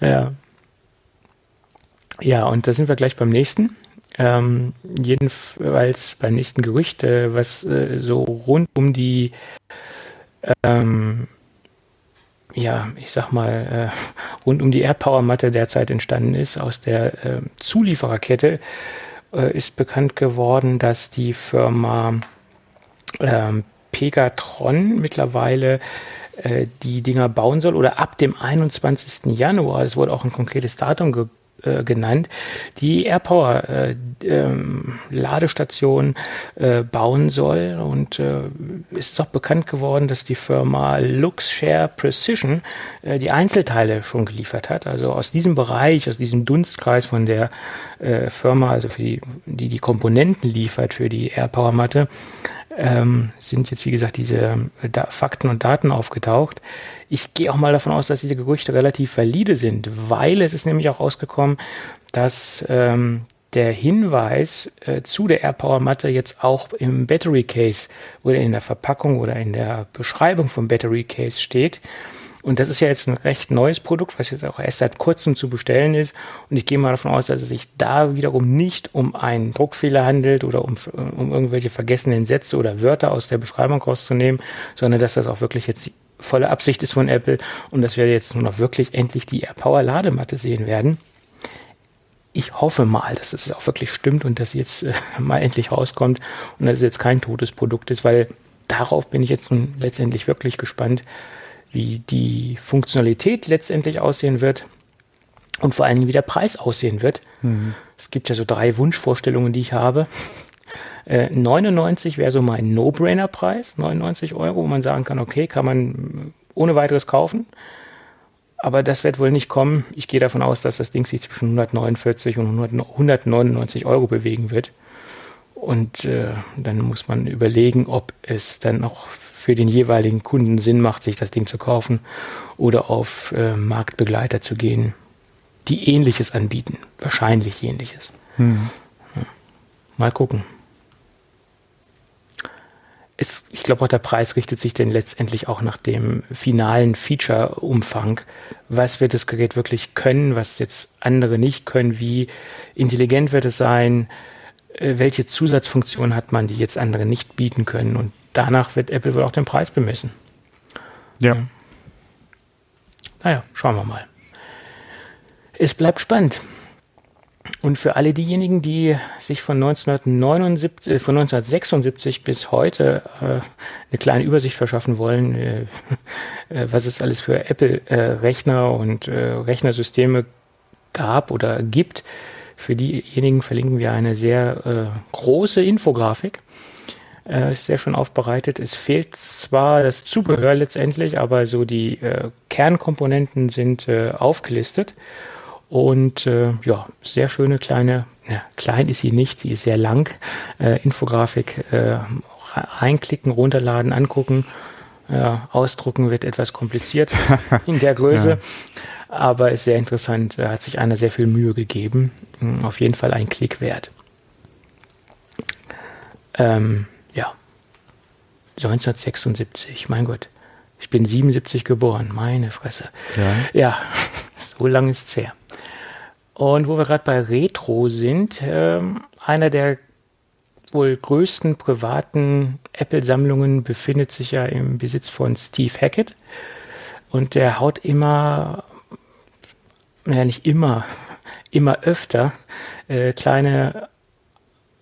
ja. Ja, und da sind wir gleich beim nächsten. Ähm, jedenfalls beim nächsten Gerücht, äh, was äh, so rund um die ähm, ja, ich sag mal, äh, rund um die AirPower-Matte derzeit entstanden ist. Aus der äh, Zuliefererkette äh, ist bekannt geworden, dass die Firma ähm, Pegatron mittlerweile äh, die Dinger bauen soll oder ab dem 21. Januar, es wurde auch ein konkretes Datum ge äh, genannt, die AirPower äh, ähm, Ladestation äh, bauen soll. Und äh, ist auch bekannt geworden, dass die Firma Luxshare Precision äh, die Einzelteile schon geliefert hat. Also aus diesem Bereich, aus diesem Dunstkreis von der äh, Firma, also für die, die die Komponenten liefert für die AirPower Matte, ähm, sind jetzt wie gesagt diese äh, Fakten und Daten aufgetaucht. Ich gehe auch mal davon aus, dass diese Gerüchte relativ valide sind, weil es ist nämlich auch rausgekommen, dass ähm, der Hinweis äh, zu der AirPower Matte jetzt auch im Battery Case oder in der Verpackung oder in der Beschreibung vom Battery Case steht. Und das ist ja jetzt ein recht neues Produkt, was jetzt auch erst seit kurzem zu bestellen ist. Und ich gehe mal davon aus, dass es sich da wiederum nicht um einen Druckfehler handelt oder um, um irgendwelche vergessenen Sätze oder Wörter aus der Beschreibung rauszunehmen, sondern dass das auch wirklich jetzt volle Absicht ist von Apple und dass wir jetzt nur noch wirklich endlich die AirPower Ladematte sehen werden. Ich hoffe mal, dass es auch wirklich stimmt und dass jetzt äh, mal endlich rauskommt und dass es jetzt kein totes Produkt ist, weil darauf bin ich jetzt nun letztendlich wirklich gespannt, wie die Funktionalität letztendlich aussehen wird und vor allen Dingen, wie der Preis aussehen wird. Mhm. Es gibt ja so drei Wunschvorstellungen, die ich habe. 99 äh, wäre so mein No-Brainer-Preis, 99 Euro, wo man sagen kann, okay, kann man ohne weiteres kaufen. Aber das wird wohl nicht kommen. Ich gehe davon aus, dass das Ding sich zwischen 149 und 199 Euro bewegen wird. Und äh, dann muss man überlegen, ob es dann auch für den jeweiligen Kunden Sinn macht, sich das Ding zu kaufen oder auf äh, Marktbegleiter zu gehen, die ähnliches anbieten. Wahrscheinlich ähnliches. Mhm. Ja. Mal gucken es, ich glaube auch der Preis richtet sich denn letztendlich auch nach dem finalen Feature-Umfang. Was wird das Gerät wirklich können, was jetzt andere nicht können? Wie intelligent wird es sein? Äh, welche Zusatzfunktionen hat man, die jetzt andere nicht bieten können? Und danach wird Apple wohl auch den Preis bemessen. Ja. ja. Naja, schauen wir mal. Es bleibt spannend. Und für alle diejenigen, die sich von, 1979, äh, von 1976 bis heute äh, eine kleine Übersicht verschaffen wollen, äh, äh was es alles für Apple-Rechner und äh, Rechnersysteme gab oder gibt. Für diejenigen verlinken wir eine sehr äh, große Infografik. Äh, ist sehr schön aufbereitet. Es fehlt zwar das Zubehör letztendlich, aber so die äh, Kernkomponenten sind äh, aufgelistet. Und äh, ja, sehr schöne kleine, ja, klein ist sie nicht, sie ist sehr lang. Äh, Infografik äh, reinklicken, runterladen, angucken. Ja, ausdrucken wird etwas kompliziert in der Größe, ja. aber ist sehr interessant. Da hat sich einer sehr viel Mühe gegeben. Auf jeden Fall ein Klick wert. Ähm. 1976, mein Gott. Ich bin 77 geboren, meine Fresse. Ja, ja so lange ist es her. Und wo wir gerade bei Retro sind, äh, einer der wohl größten privaten Apple-Sammlungen befindet sich ja im Besitz von Steve Hackett. Und der haut immer, naja, nicht immer, immer öfter äh, kleine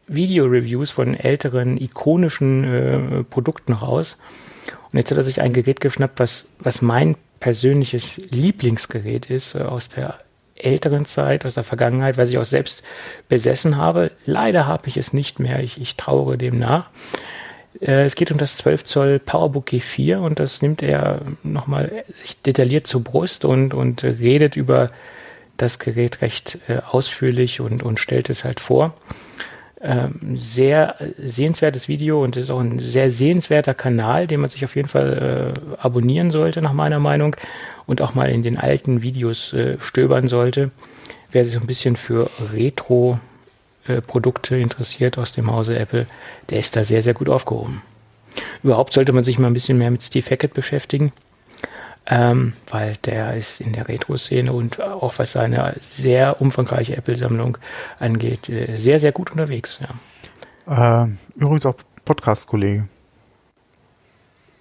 Video-Reviews von älteren, ikonischen äh, Produkten raus. Und jetzt hat er sich ein Gerät geschnappt, was, was mein persönliches Lieblingsgerät ist äh, aus der älteren Zeit, aus der Vergangenheit, was ich auch selbst besessen habe. Leider habe ich es nicht mehr. Ich, ich trauere dem nach. Äh, es geht um das 12 Zoll PowerBook G4 und das nimmt er nochmal detailliert zur Brust und, und redet über das Gerät recht äh, ausführlich und, und stellt es halt vor. Ähm, sehr sehenswertes Video und ist auch ein sehr sehenswerter Kanal, den man sich auf jeden Fall äh, abonnieren sollte, nach meiner Meinung, und auch mal in den alten Videos äh, stöbern sollte. Wer sich so ein bisschen für Retro äh, Produkte interessiert aus dem Hause Apple, der ist da sehr, sehr gut aufgehoben. Überhaupt sollte man sich mal ein bisschen mehr mit Steve Hackett beschäftigen ähm, weil der ist in der Retro-Szene und auch was seine sehr umfangreiche Apple-Sammlung angeht, äh, sehr, sehr gut unterwegs. Ja. Äh, übrigens auch Podcast-Kollege.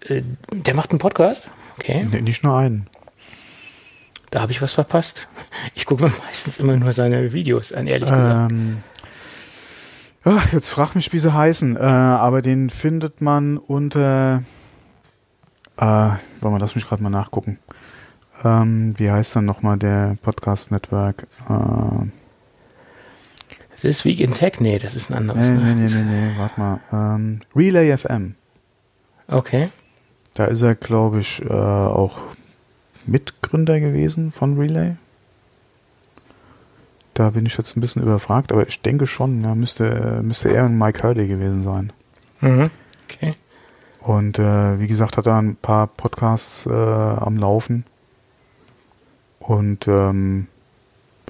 Äh, der macht einen Podcast? Okay. Nee, nicht nur einen. Da habe ich was verpasst. Ich gucke mir meistens immer nur seine Videos an, ehrlich gesagt. Ähm, ach, jetzt frag mich, wie sie heißen. Äh, aber den findet man unter äh, wollen wir das mich gerade mal nachgucken. Ähm, wie heißt dann nochmal der Podcast Network? Äh, das ist Week in Tech? Nee, das ist ein anderes. Nee, nee, nee, nee, nee, warte mal. Ähm, Relay FM. Okay. Da ist er, glaube ich, äh, auch Mitgründer gewesen von Relay. Da bin ich jetzt ein bisschen überfragt, aber ich denke schon, ja, müsste, müsste er und Mike Hurley gewesen sein. Mhm. Okay. Und äh, wie gesagt, hat er ein paar Podcasts äh, am Laufen. Und ähm,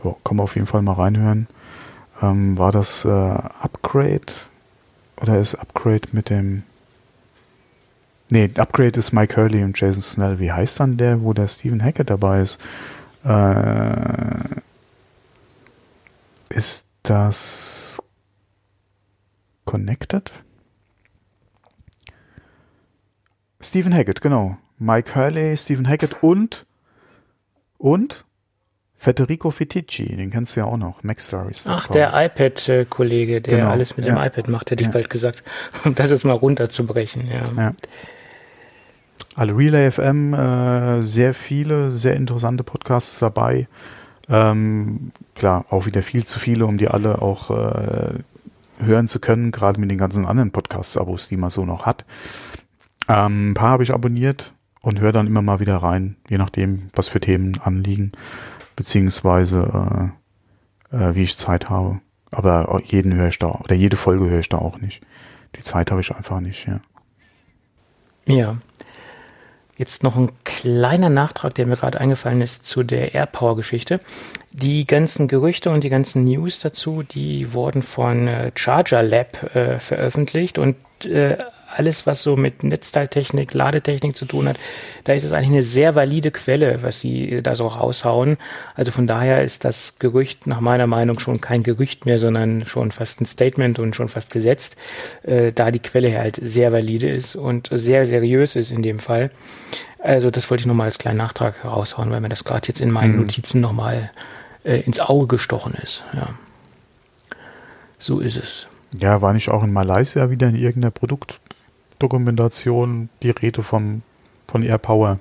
ja, kann man auf jeden Fall mal reinhören. Ähm, war das äh, Upgrade? Oder ist Upgrade mit dem. Nee, Upgrade ist Mike Hurley und Jason Snell. Wie heißt dann der, wo der Stephen Hackett dabei ist? Äh, ist das Connected? Stephen Hackett, genau. Mike Hurley, Stephen Hackett und und Federico Fitici, den kennst du ja auch noch, Stories. Ach, der iPad-Kollege, der genau. alles mit ja. dem iPad macht, hätte ich ja. bald gesagt, um das jetzt mal runterzubrechen. Ja. ja. Also Relay FM, äh, sehr viele, sehr interessante Podcasts dabei. Ähm, klar, auch wieder viel zu viele, um die alle auch äh, hören zu können, gerade mit den ganzen anderen Podcasts-Abos, die man so noch hat. Ähm, ein paar habe ich abonniert und höre dann immer mal wieder rein, je nachdem, was für Themen anliegen, beziehungsweise äh, äh, wie ich Zeit habe. Aber jeden höre ich da, oder jede Folge höre ich da auch nicht. Die Zeit habe ich einfach nicht, ja. Ja. Jetzt noch ein kleiner Nachtrag, der mir gerade eingefallen ist zu der AirPower-Geschichte. Die ganzen Gerüchte und die ganzen News dazu, die wurden von äh, Charger Lab äh, veröffentlicht und äh, alles, was so mit Netzteiltechnik, Ladetechnik zu tun hat, da ist es eigentlich eine sehr valide Quelle, was sie da so raushauen. Also von daher ist das Gerücht nach meiner Meinung schon kein Gerücht mehr, sondern schon fast ein Statement und schon fast gesetzt, äh, da die Quelle halt sehr valide ist und sehr seriös ist in dem Fall. Also das wollte ich nochmal als kleinen Nachtrag raushauen, weil mir das gerade jetzt in meinen mhm. Notizen nochmal äh, ins Auge gestochen ist. Ja. So ist es. Ja, war nicht auch in Malaysia wieder in irgendeiner Produkt Dokumentation die Rede vom, von AirPower.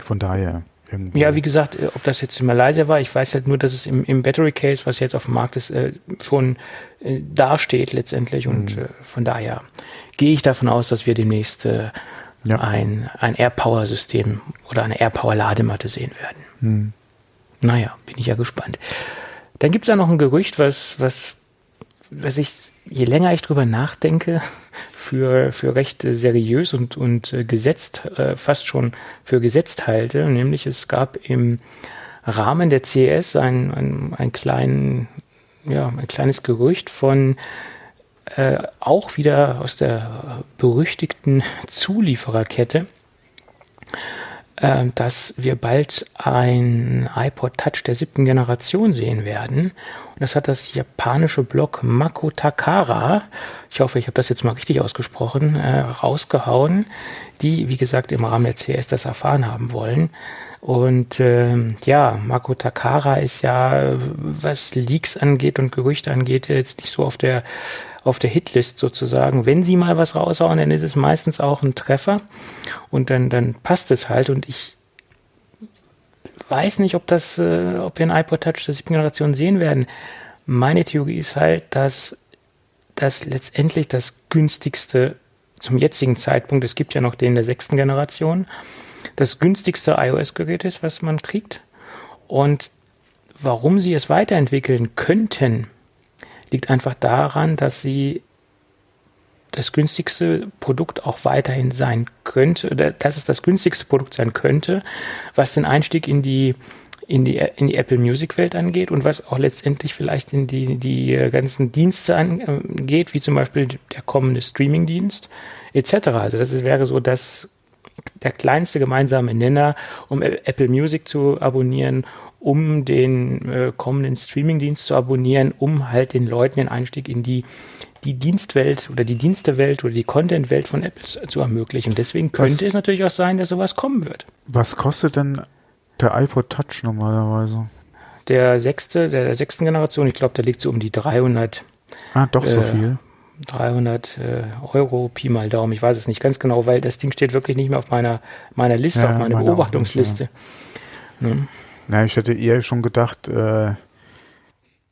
Von daher, Irgendwo. Ja, wie gesagt, äh, ob das jetzt in Malaysia war, ich weiß halt nur, dass es im, im Battery Case, was jetzt auf dem Markt ist, äh, schon äh, dasteht letztendlich. Und mhm. äh, von daher gehe ich davon aus, dass wir demnächst äh, ja. ein, ein AirPower-System oder eine AirPower-Ladematte sehen werden. Mhm. Naja, bin ich ja gespannt. Dann gibt es da noch ein Gerücht, was, was, was ich, je länger ich drüber nachdenke, für, für recht seriös und, und äh, gesetzt, äh, fast schon für gesetzt halte. Nämlich es gab im Rahmen der CS ein, ein, ein, klein, ja, ein kleines Gerücht von äh, auch wieder aus der berüchtigten Zuliefererkette, äh, dass wir bald ein iPod Touch der siebten Generation sehen werden. Und das hat das japanische Blog Mako Takara, ich hoffe, ich habe das jetzt mal richtig ausgesprochen, äh, rausgehauen, die, wie gesagt, im Rahmen der CS das erfahren haben wollen. Und ähm, ja, Mako Takara ist ja, was Leaks angeht und Gerüchte angeht, jetzt nicht so auf der auf der Hitlist sozusagen. Wenn sie mal was raushauen, dann ist es meistens auch ein Treffer und dann, dann passt es halt. Und ich weiß nicht, ob das, äh, ob wir ein iPod Touch der siebten Generation sehen werden. Meine Theorie ist halt, dass das letztendlich das günstigste zum jetzigen Zeitpunkt, es gibt ja noch den der sechsten Generation, das günstigste iOS-Gerät ist, was man kriegt. Und warum sie es weiterentwickeln könnten, liegt einfach daran, dass sie das günstigste Produkt auch weiterhin sein könnte, oder dass es das günstigste Produkt sein könnte, was den Einstieg in die in die, in die Apple Music Welt angeht und was auch letztendlich vielleicht in die, die ganzen Dienste angeht, wie zum Beispiel der kommende Streaming-Dienst etc. Also das wäre so das, der kleinste gemeinsame Nenner, um Apple Music zu abonnieren um den äh, kommenden Streamingdienst zu abonnieren, um halt den Leuten den Einstieg in die, die Dienstwelt oder die Dienstewelt oder die Contentwelt von Apple zu ermöglichen. Deswegen könnte was, es natürlich auch sein, dass sowas kommen wird. Was kostet denn der iPod Touch normalerweise? Der sechste, der, der sechsten Generation, ich glaube, der liegt so um die 300. Ah, doch so äh, viel. 300 äh, Euro, Pi mal Daumen. Ich weiß es nicht ganz genau, weil das Ding steht wirklich nicht mehr auf meiner, meiner Liste, ja, auf meiner Beobachtungsliste. Ja. Ne? Na, ich hätte eher schon gedacht, äh,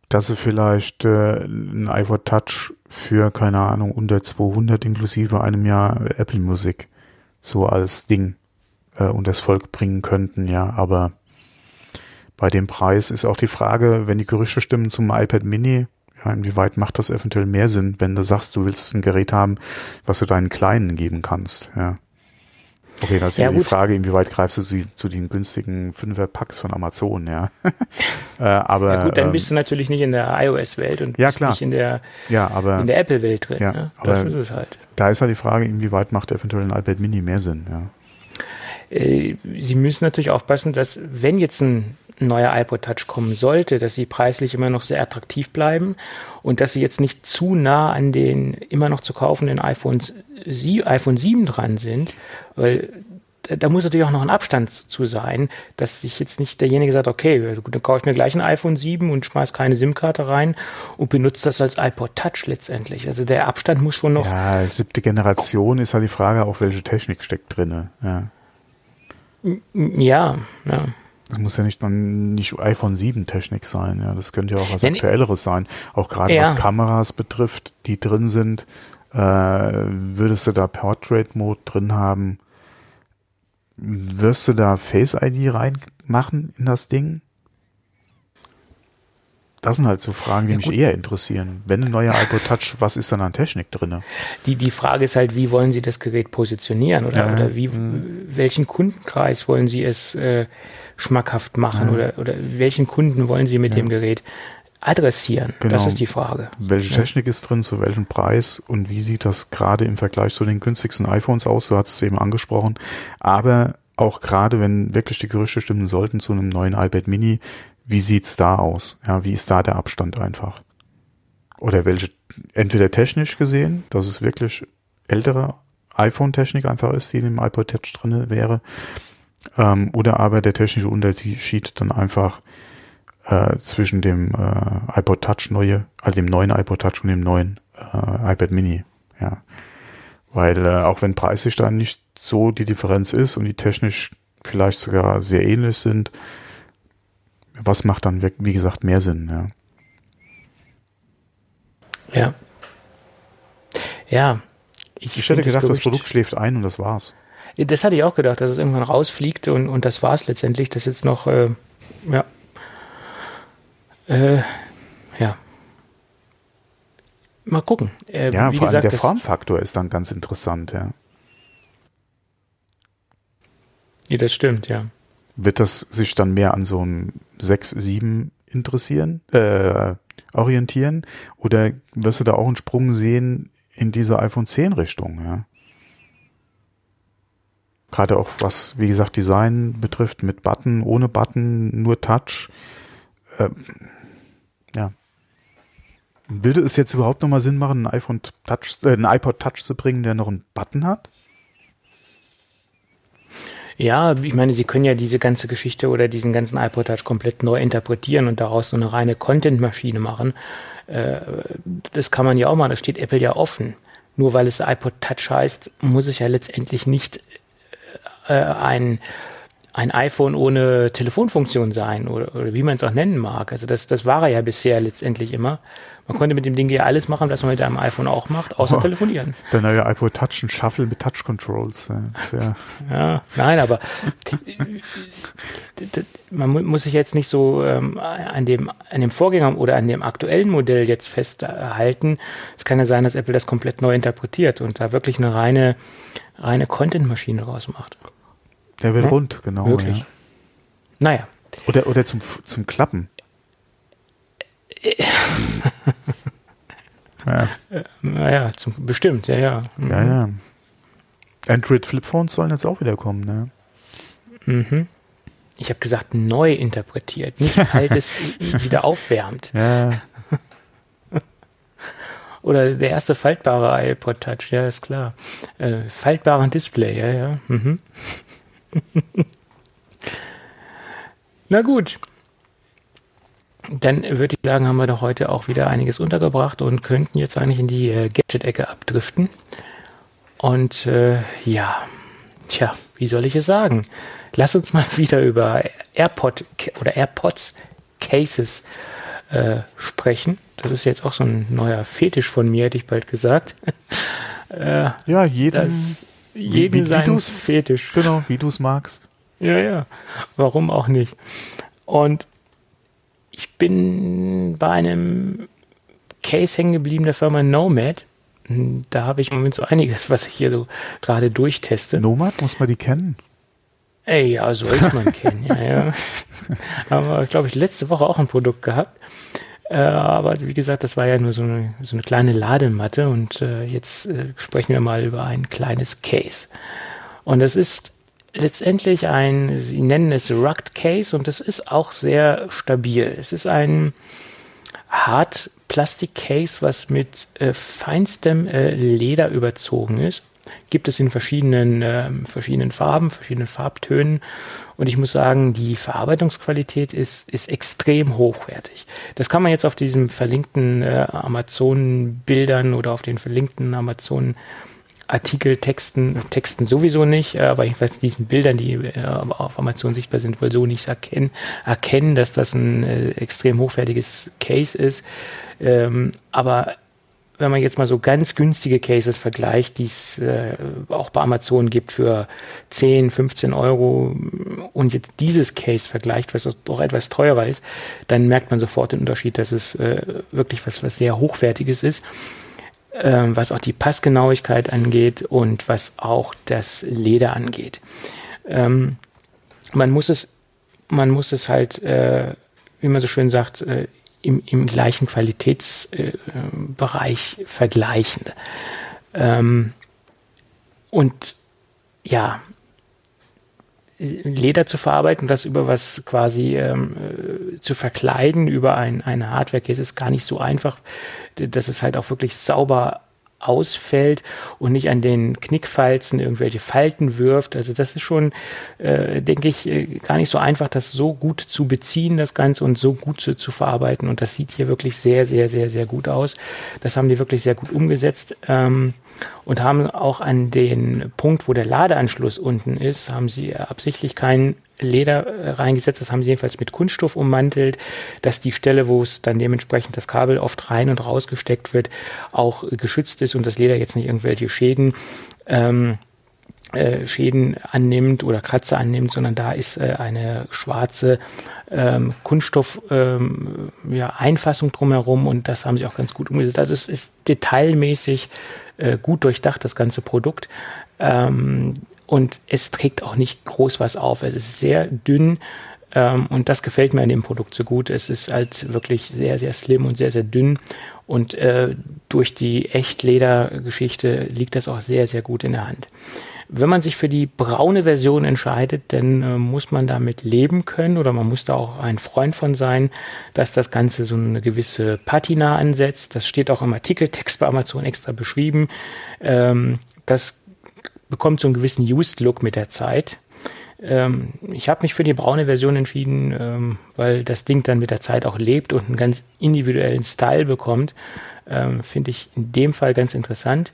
dass sie vielleicht äh, ein iPod Touch für, keine Ahnung, unter 200 inklusive einem Jahr Apple Music so als Ding äh, das Volk bringen könnten, ja, aber bei dem Preis ist auch die Frage, wenn die Gerüchte stimmen zum iPad Mini, ja, inwieweit macht das eventuell mehr Sinn, wenn du sagst, du willst ein Gerät haben, was du deinen Kleinen geben kannst, ja. Okay, das ist ja, die Frage, inwieweit greifst du zu, zu den günstigen Fünfer-Packs von Amazon, ja. äh, aber, ja gut, dann ähm, bist du natürlich nicht in der iOS-Welt und ja, bist klar. nicht in der, ja, aber, in der Apple-Welt drin. Ja, ne? Das ist es halt. Da ist halt die Frage, inwieweit macht eventuell ein iPad Mini mehr Sinn, ja. Äh, Sie müssen natürlich aufpassen, dass wenn jetzt ein neuer iPod Touch kommen sollte, dass sie preislich immer noch sehr attraktiv bleiben und dass sie jetzt nicht zu nah an den immer noch zu kaufenden iPhones, iPhone 7 dran sind, weil da muss natürlich auch noch ein Abstand zu sein, dass sich jetzt nicht derjenige sagt, okay, dann kaufe ich mir gleich ein iPhone 7 und schmeiß keine SIM-Karte rein und benutze das als iPod Touch letztendlich. Also der Abstand muss schon noch. Ja, siebte Generation ist halt die Frage auch, welche Technik steckt drinne. Ja. Ja, ja. Das muss ja nicht dann nicht iPhone 7 Technik sein, ja. Das könnte ja auch was ja, Aktuelleres sein. Auch gerade ja. was Kameras betrifft, die drin sind, äh, würdest du da Portrait Mode drin haben? Wirst du da Face ID reinmachen in das Ding? Das sind halt so Fragen, die ja, mich eher interessieren. Wenn ein neuer iPod Touch, was ist dann an Technik drin? Die, die Frage ist halt, wie wollen Sie das Gerät positionieren oder, ja. oder wie, welchen Kundenkreis wollen Sie es äh, schmackhaft machen ja. oder, oder welchen Kunden wollen Sie mit dem Gerät adressieren? Genau. Das ist die Frage. Welche Technik ist drin, zu welchem Preis und wie sieht das gerade im Vergleich zu den günstigsten iPhones aus? Du hast es eben angesprochen. Aber auch gerade wenn wirklich die Gerüchte stimmen sollten zu einem neuen iPad Mini, wie sieht's da aus? Ja, wie ist da der Abstand einfach? Oder welche, entweder technisch gesehen, dass es wirklich ältere iPhone-Technik einfach ist, die in dem iPod Touch drin wäre, ähm, oder aber der technische Unterschied dann einfach äh, zwischen dem äh, iPod Touch neue, also dem neuen iPod Touch und dem neuen äh, iPad Mini. Ja, weil äh, auch wenn preislich dann nicht so die Differenz ist und die technisch vielleicht sogar sehr ähnlich sind. Was macht dann, wie gesagt, mehr Sinn? Ja. Ja. Ja. Ich, ich hätte gedacht, das, das Produkt schläft ein und das war's. Das hatte ich auch gedacht, dass es irgendwann rausfliegt und, und das war's letztendlich. Das jetzt noch, äh, ja. Äh, ja. Mal gucken. Äh, ja, vor gesagt, allem der Formfaktor ist dann ganz interessant, ja. Ja, das stimmt, ja. Wird das sich dann mehr an so einem 6, 7 interessieren, äh, orientieren? Oder wirst du da auch einen Sprung sehen in diese iPhone 10 Richtung, ja? Gerade auch was, wie gesagt, Design betrifft, mit Button, ohne Button, nur Touch. Äh, ja. Würde es jetzt überhaupt nochmal Sinn machen, ein iPhone Touch, äh, ein iPod Touch zu bringen, der noch einen Button hat? Ja, ich meine, sie können ja diese ganze Geschichte oder diesen ganzen iPod Touch komplett neu interpretieren und daraus so eine reine Content-Maschine machen. Äh, das kann man ja auch machen, das steht Apple ja offen. Nur weil es iPod Touch heißt, muss es ja letztendlich nicht äh, ein ein iPhone ohne Telefonfunktion sein oder, oder wie man es auch nennen mag. Also das, das war er ja bisher letztendlich immer. Man konnte mit dem Ding ja alles machen, was man mit einem iPhone auch macht, außer oh, telefonieren. Der neue iPod Touch und Shuffle mit Touch Controls. Ja, ja nein, aber man muss sich jetzt nicht so ähm, an dem an dem Vorgänger oder an dem aktuellen Modell jetzt festhalten. Es kann ja sein, dass Apple das komplett neu interpretiert und da wirklich eine reine reine Content-Maschine rausmacht. Der wird hm? rund, genau. Möglich. Ja. Naja. Oder, oder zum, zum Klappen. ja. Naja, zum, bestimmt, ja, ja. Mhm. Ja, ja. Android Flipphones sollen jetzt auch wieder kommen, ne? Mhm. Ich habe gesagt, neu interpretiert, nicht altes wieder aufwärmt. Ja. Oder der erste faltbare iPod Touch, ja, ist klar. Äh, faltbaren Display, ja, ja. Mhm. Na gut. Dann würde ich sagen, haben wir doch heute auch wieder einiges untergebracht und könnten jetzt eigentlich in die äh, Gadget-Ecke abdriften. Und äh, ja, tja, wie soll ich es sagen? Lass uns mal wieder über AirPod oder AirPods Cases äh, sprechen. Das ist jetzt auch so ein neuer Fetisch von mir, hätte ich bald gesagt. äh, ja, jeden, jeden wie, wie, sein Fetisch. Genau, wie du es magst. Ja, ja. Warum auch nicht? Und ich bin bei einem Case hängen geblieben der Firma Nomad. Da habe ich im Moment so einiges, was ich hier so gerade durchteste. Nomad, muss man die kennen? Ey, ja, sollte man kennen, ja, ja. Haben wir, glaube ich, letzte Woche auch ein Produkt gehabt. Äh, aber wie gesagt, das war ja nur so eine, so eine kleine Ladematte und äh, jetzt äh, sprechen wir mal über ein kleines Case. Und das ist letztendlich ein, sie nennen es Rugged Case und das ist auch sehr stabil. Es ist ein Hart-Plastik-Case, was mit äh, feinstem äh, Leder überzogen ist gibt es in verschiedenen, äh, verschiedenen Farben, verschiedenen Farbtönen. Und ich muss sagen, die Verarbeitungsqualität ist, ist extrem hochwertig. Das kann man jetzt auf diesen verlinkten äh, Amazon-Bildern oder auf den verlinkten Amazon Artikel, Texten, Texten sowieso nicht, äh, aber jedenfalls diesen Bildern, die äh, auf Amazon sichtbar sind, wohl so nicht erkennen, erkennen, dass das ein äh, extrem hochwertiges Case ist. Ähm, aber wenn man jetzt mal so ganz günstige Cases vergleicht, die es äh, auch bei Amazon gibt für 10, 15 Euro und jetzt dieses Case vergleicht, was doch etwas teurer ist, dann merkt man sofort den Unterschied, dass es äh, wirklich was, was sehr Hochwertiges ist, äh, was auch die Passgenauigkeit angeht und was auch das Leder angeht. Ähm, man muss es, man muss es halt, äh, wie man so schön sagt, äh, im, im gleichen Qualitätsbereich äh, vergleichen. Ähm, und ja, Leder zu verarbeiten, das über was quasi ähm, äh, zu verkleiden, über ein, eine Hardware-Case ist gar nicht so einfach, dass es halt auch wirklich sauber ausfällt und nicht an den Knickfalzen irgendwelche Falten wirft. Also das ist schon, äh, denke ich, äh, gar nicht so einfach, das so gut zu beziehen, das Ganze und so gut zu, zu, verarbeiten. Und das sieht hier wirklich sehr, sehr, sehr, sehr gut aus. Das haben die wirklich sehr gut umgesetzt. Ähm, und haben auch an den Punkt, wo der Ladeanschluss unten ist, haben sie absichtlich keinen Leder äh, reingesetzt, das haben sie jedenfalls mit Kunststoff ummantelt, dass die Stelle, wo es dann dementsprechend das Kabel oft rein und raus gesteckt wird, auch geschützt ist und das Leder jetzt nicht irgendwelche Schäden ähm, äh, Schäden annimmt oder Kratzer annimmt, sondern da ist äh, eine schwarze ähm, Kunststoff ähm, ja, Einfassung drumherum und das haben sie auch ganz gut umgesetzt. Also es ist detailmäßig äh, gut durchdacht, das ganze Produkt. Ähm, und es trägt auch nicht groß was auf. Es ist sehr dünn ähm, und das gefällt mir an dem Produkt so gut. Es ist halt wirklich sehr, sehr slim und sehr, sehr dünn und äh, durch die Echtleder-Geschichte liegt das auch sehr, sehr gut in der Hand. Wenn man sich für die braune Version entscheidet, dann äh, muss man damit leben können oder man muss da auch ein Freund von sein, dass das Ganze so eine gewisse Patina ansetzt. Das steht auch im Artikeltext bei Amazon extra beschrieben. Ähm, das bekommt so einen gewissen Used-Look mit der Zeit. Ähm, ich habe mich für die braune Version entschieden, ähm, weil das Ding dann mit der Zeit auch lebt und einen ganz individuellen Style bekommt. Ähm, Finde ich in dem Fall ganz interessant.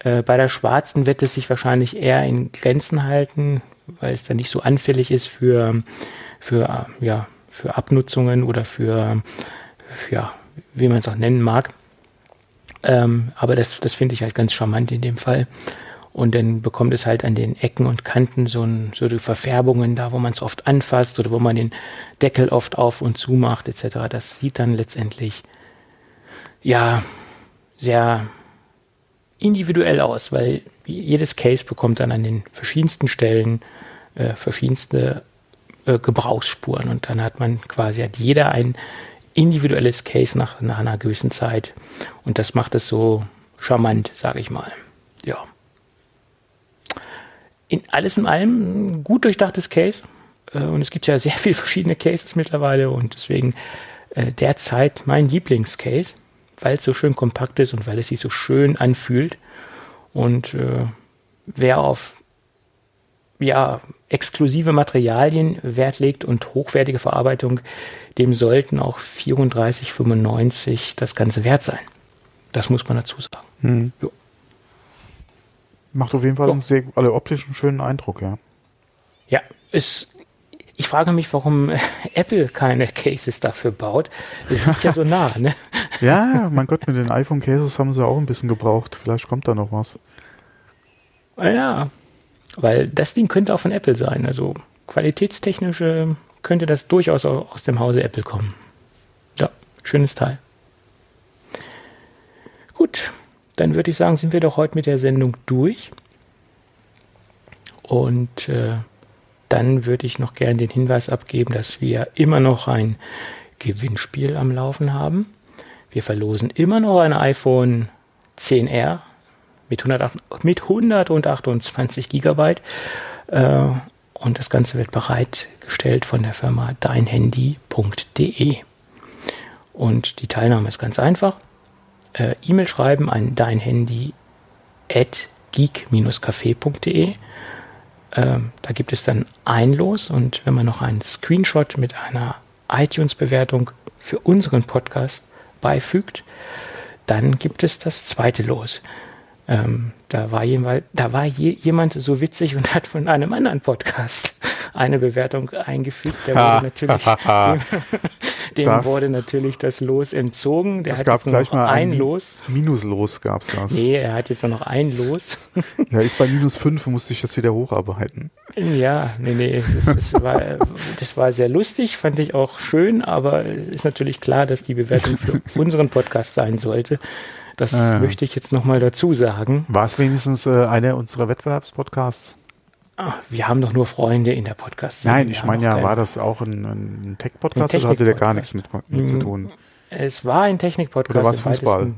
Äh, bei der schwarzen wird es sich wahrscheinlich eher in Grenzen halten, weil es dann nicht so anfällig ist für, für, ja, für Abnutzungen oder für, ja, wie man es auch nennen mag. Ähm, aber das, das finde ich halt ganz charmant in dem Fall. Und dann bekommt es halt an den Ecken und Kanten so, ein, so die Verfärbungen da, wo man es oft anfasst oder wo man den Deckel oft auf und zu macht etc. Das sieht dann letztendlich ja sehr individuell aus, weil jedes Case bekommt dann an den verschiedensten Stellen äh, verschiedenste äh, Gebrauchsspuren und dann hat man quasi hat jeder ein individuelles Case nach, nach einer gewissen Zeit und das macht es so charmant, sage ich mal. Ja in alles in allem ein gut durchdachtes Case. Äh, und es gibt ja sehr viele verschiedene Cases mittlerweile und deswegen äh, derzeit mein Lieblingscase, weil es so schön kompakt ist und weil es sich so schön anfühlt. Und äh, wer auf ja, exklusive Materialien Wert legt und hochwertige Verarbeitung, dem sollten auch 34,95 das Ganze wert sein. Das muss man dazu sagen. Hm. Macht auf jeden Fall einen sehr also optisch einen schönen Eindruck, ja. Ja, es, ich frage mich, warum Apple keine Cases dafür baut. Das liegt ja so nah, ne? ja, mein Gott, mit den iPhone-Cases haben sie auch ein bisschen gebraucht. Vielleicht kommt da noch was. Ja, weil das Ding könnte auch von Apple sein. Also qualitätstechnisch äh, könnte das durchaus aus dem Hause Apple kommen. Ja, schönes Teil. Gut, dann würde ich sagen, sind wir doch heute mit der Sendung durch. Und äh, dann würde ich noch gerne den Hinweis abgeben, dass wir immer noch ein Gewinnspiel am Laufen haben. Wir verlosen immer noch ein iPhone 10R mit, 108, mit 128 Gigabyte. Äh, und das Ganze wird bereitgestellt von der Firma deinhandy.de. Und die Teilnahme ist ganz einfach äh, E-Mail schreiben an dein Handy at geek-café.de. Ähm, da gibt es dann ein Los und wenn man noch einen Screenshot mit einer iTunes-Bewertung für unseren Podcast beifügt, dann gibt es das zweite Los. Ähm, da war, jemand, da war je, jemand so witzig und hat von einem anderen Podcast eine Bewertung eingefügt. Der wurde natürlich, dem, dem wurde natürlich das Los entzogen. Der das hat gab gleich mal ein, ein Los. Minuslos gab es das. Nee, er hat jetzt noch ein Los. Ja, ist bei minus fünf, musste ich jetzt wieder hocharbeiten. Ja, nee, nee, das, das, war, das war sehr lustig, fand ich auch schön, aber ist natürlich klar, dass die Bewertung für unseren Podcast sein sollte. Das ah, möchte ich jetzt nochmal dazu sagen. War es wenigstens äh, einer unserer Wettbewerbspodcasts? Ach, wir haben doch nur Freunde in der podcast -Szene. Nein, ich meine ja, war das auch ein, ein Tech-Podcast Technik oder hatte der gar nichts mit, mit, zu tun? Es war ein Technik-Podcast. Oder war es Fußball?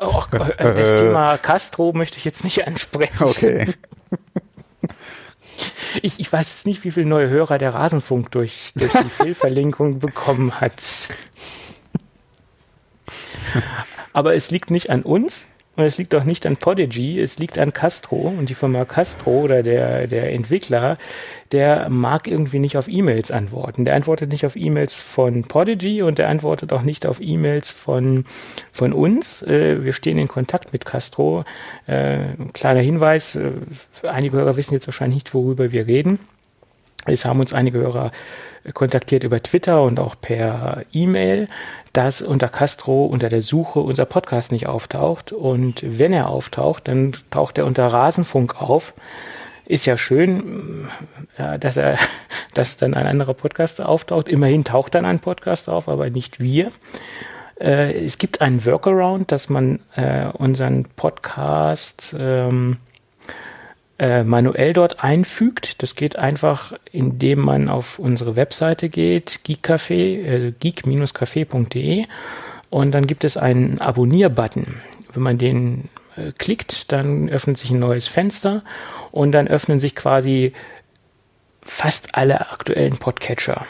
Oh, das Thema Castro möchte ich jetzt nicht ansprechen. Okay. Ich, ich weiß jetzt nicht, wie viele neue Hörer der Rasenfunk durch, durch die Fehlverlinkung bekommen hat. Aber es liegt nicht an uns, Und es liegt auch nicht an Podigy, es liegt an Castro. Und die Firma Castro oder der, der Entwickler, der mag irgendwie nicht auf E-Mails antworten. Der antwortet nicht auf E-Mails von Podigy und der antwortet auch nicht auf E-Mails von, von uns. Äh, wir stehen in Kontakt mit Castro. Äh, kleiner Hinweis, äh, einige Hörer wissen jetzt wahrscheinlich nicht, worüber wir reden. Es haben uns einige Hörer kontaktiert über Twitter und auch per E-Mail, dass unter Castro unter der Suche unser Podcast nicht auftaucht. Und wenn er auftaucht, dann taucht er unter Rasenfunk auf. Ist ja schön, ja, dass er, dass dann ein anderer Podcast auftaucht. Immerhin taucht dann ein Podcast auf, aber nicht wir. Äh, es gibt einen Workaround, dass man äh, unseren Podcast ähm, äh, manuell dort einfügt. Das geht einfach, indem man auf unsere Webseite geht, geekcafé, äh, geek-café.de und dann gibt es einen Abonnier-Button. Wenn man den äh, klickt, dann öffnet sich ein neues Fenster und dann öffnen sich quasi fast alle aktuellen Podcatcher.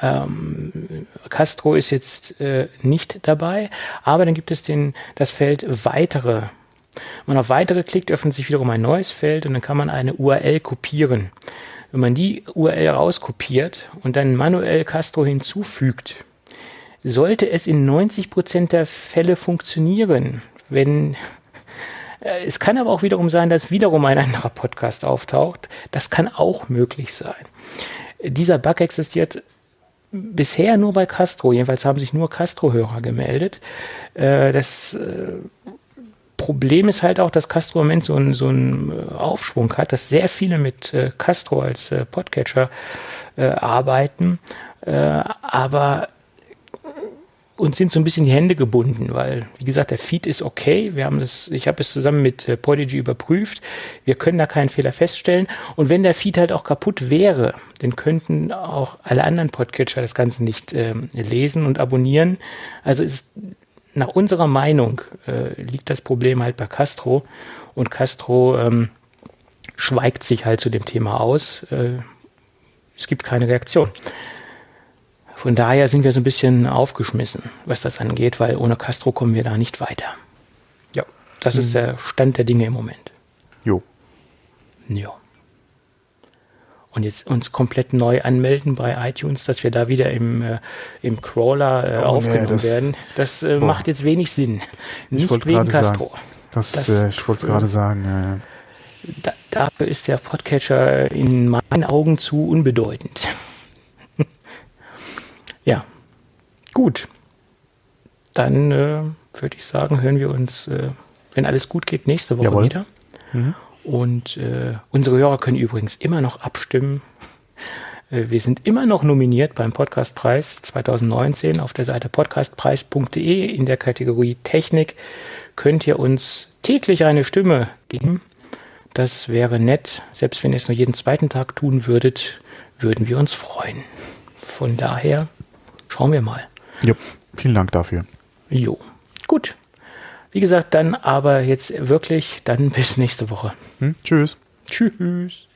Ähm, Castro ist jetzt äh, nicht dabei, aber dann gibt es den, das Feld weitere wenn man auf weitere klickt, öffnet sich wiederum ein neues Feld und dann kann man eine URL kopieren. Wenn man die URL rauskopiert und dann manuell Castro hinzufügt, sollte es in 90 Prozent der Fälle funktionieren. Wenn äh, es kann aber auch wiederum sein, dass wiederum ein anderer Podcast auftaucht. Das kann auch möglich sein. Dieser Bug existiert bisher nur bei Castro. Jedenfalls haben sich nur Castro-Hörer gemeldet. Äh, das äh, Problem ist halt auch, dass Castro im Moment so einen, so einen äh, Aufschwung hat, dass sehr viele mit äh, Castro als äh, Podcatcher äh, arbeiten, äh, aber uns sind so ein bisschen die Hände gebunden, weil, wie gesagt, der Feed ist okay. Wir haben das, ich habe es zusammen mit äh, Podigy überprüft. Wir können da keinen Fehler feststellen. Und wenn der Feed halt auch kaputt wäre, dann könnten auch alle anderen Podcatcher das Ganze nicht äh, lesen und abonnieren. Also ist nach unserer Meinung äh, liegt das Problem halt bei Castro und Castro ähm, schweigt sich halt zu dem Thema aus. Äh, es gibt keine Reaktion. Von daher sind wir so ein bisschen aufgeschmissen, was das angeht, weil ohne Castro kommen wir da nicht weiter. Ja, das mhm. ist der Stand der Dinge im Moment. Jo. Ja und jetzt uns komplett neu anmelden bei iTunes, dass wir da wieder im, äh, im Crawler äh, oh, aufgenommen nee, das, werden. Das äh, macht jetzt wenig Sinn. Nicht wegen Castro. Sagen, das, das äh, ich wollte es gerade sagen. Da, dafür ist der Podcatcher in meinen Augen zu unbedeutend. ja, gut. Dann äh, würde ich sagen, hören wir uns, äh, wenn alles gut geht, nächste Woche Jawohl. wieder. Mhm. Und äh, unsere Hörer können übrigens immer noch abstimmen. Äh, wir sind immer noch nominiert beim Podcastpreis 2019 auf der Seite podcastpreis.de in der Kategorie Technik. Könnt ihr uns täglich eine Stimme geben. Das wäre nett. Selbst wenn ihr es nur jeden zweiten Tag tun würdet, würden wir uns freuen. Von daher schauen wir mal. Ja, vielen Dank dafür. Jo. Gut, wie gesagt, dann aber jetzt wirklich, dann bis nächste Woche. Hm, tschüss. Tschüss.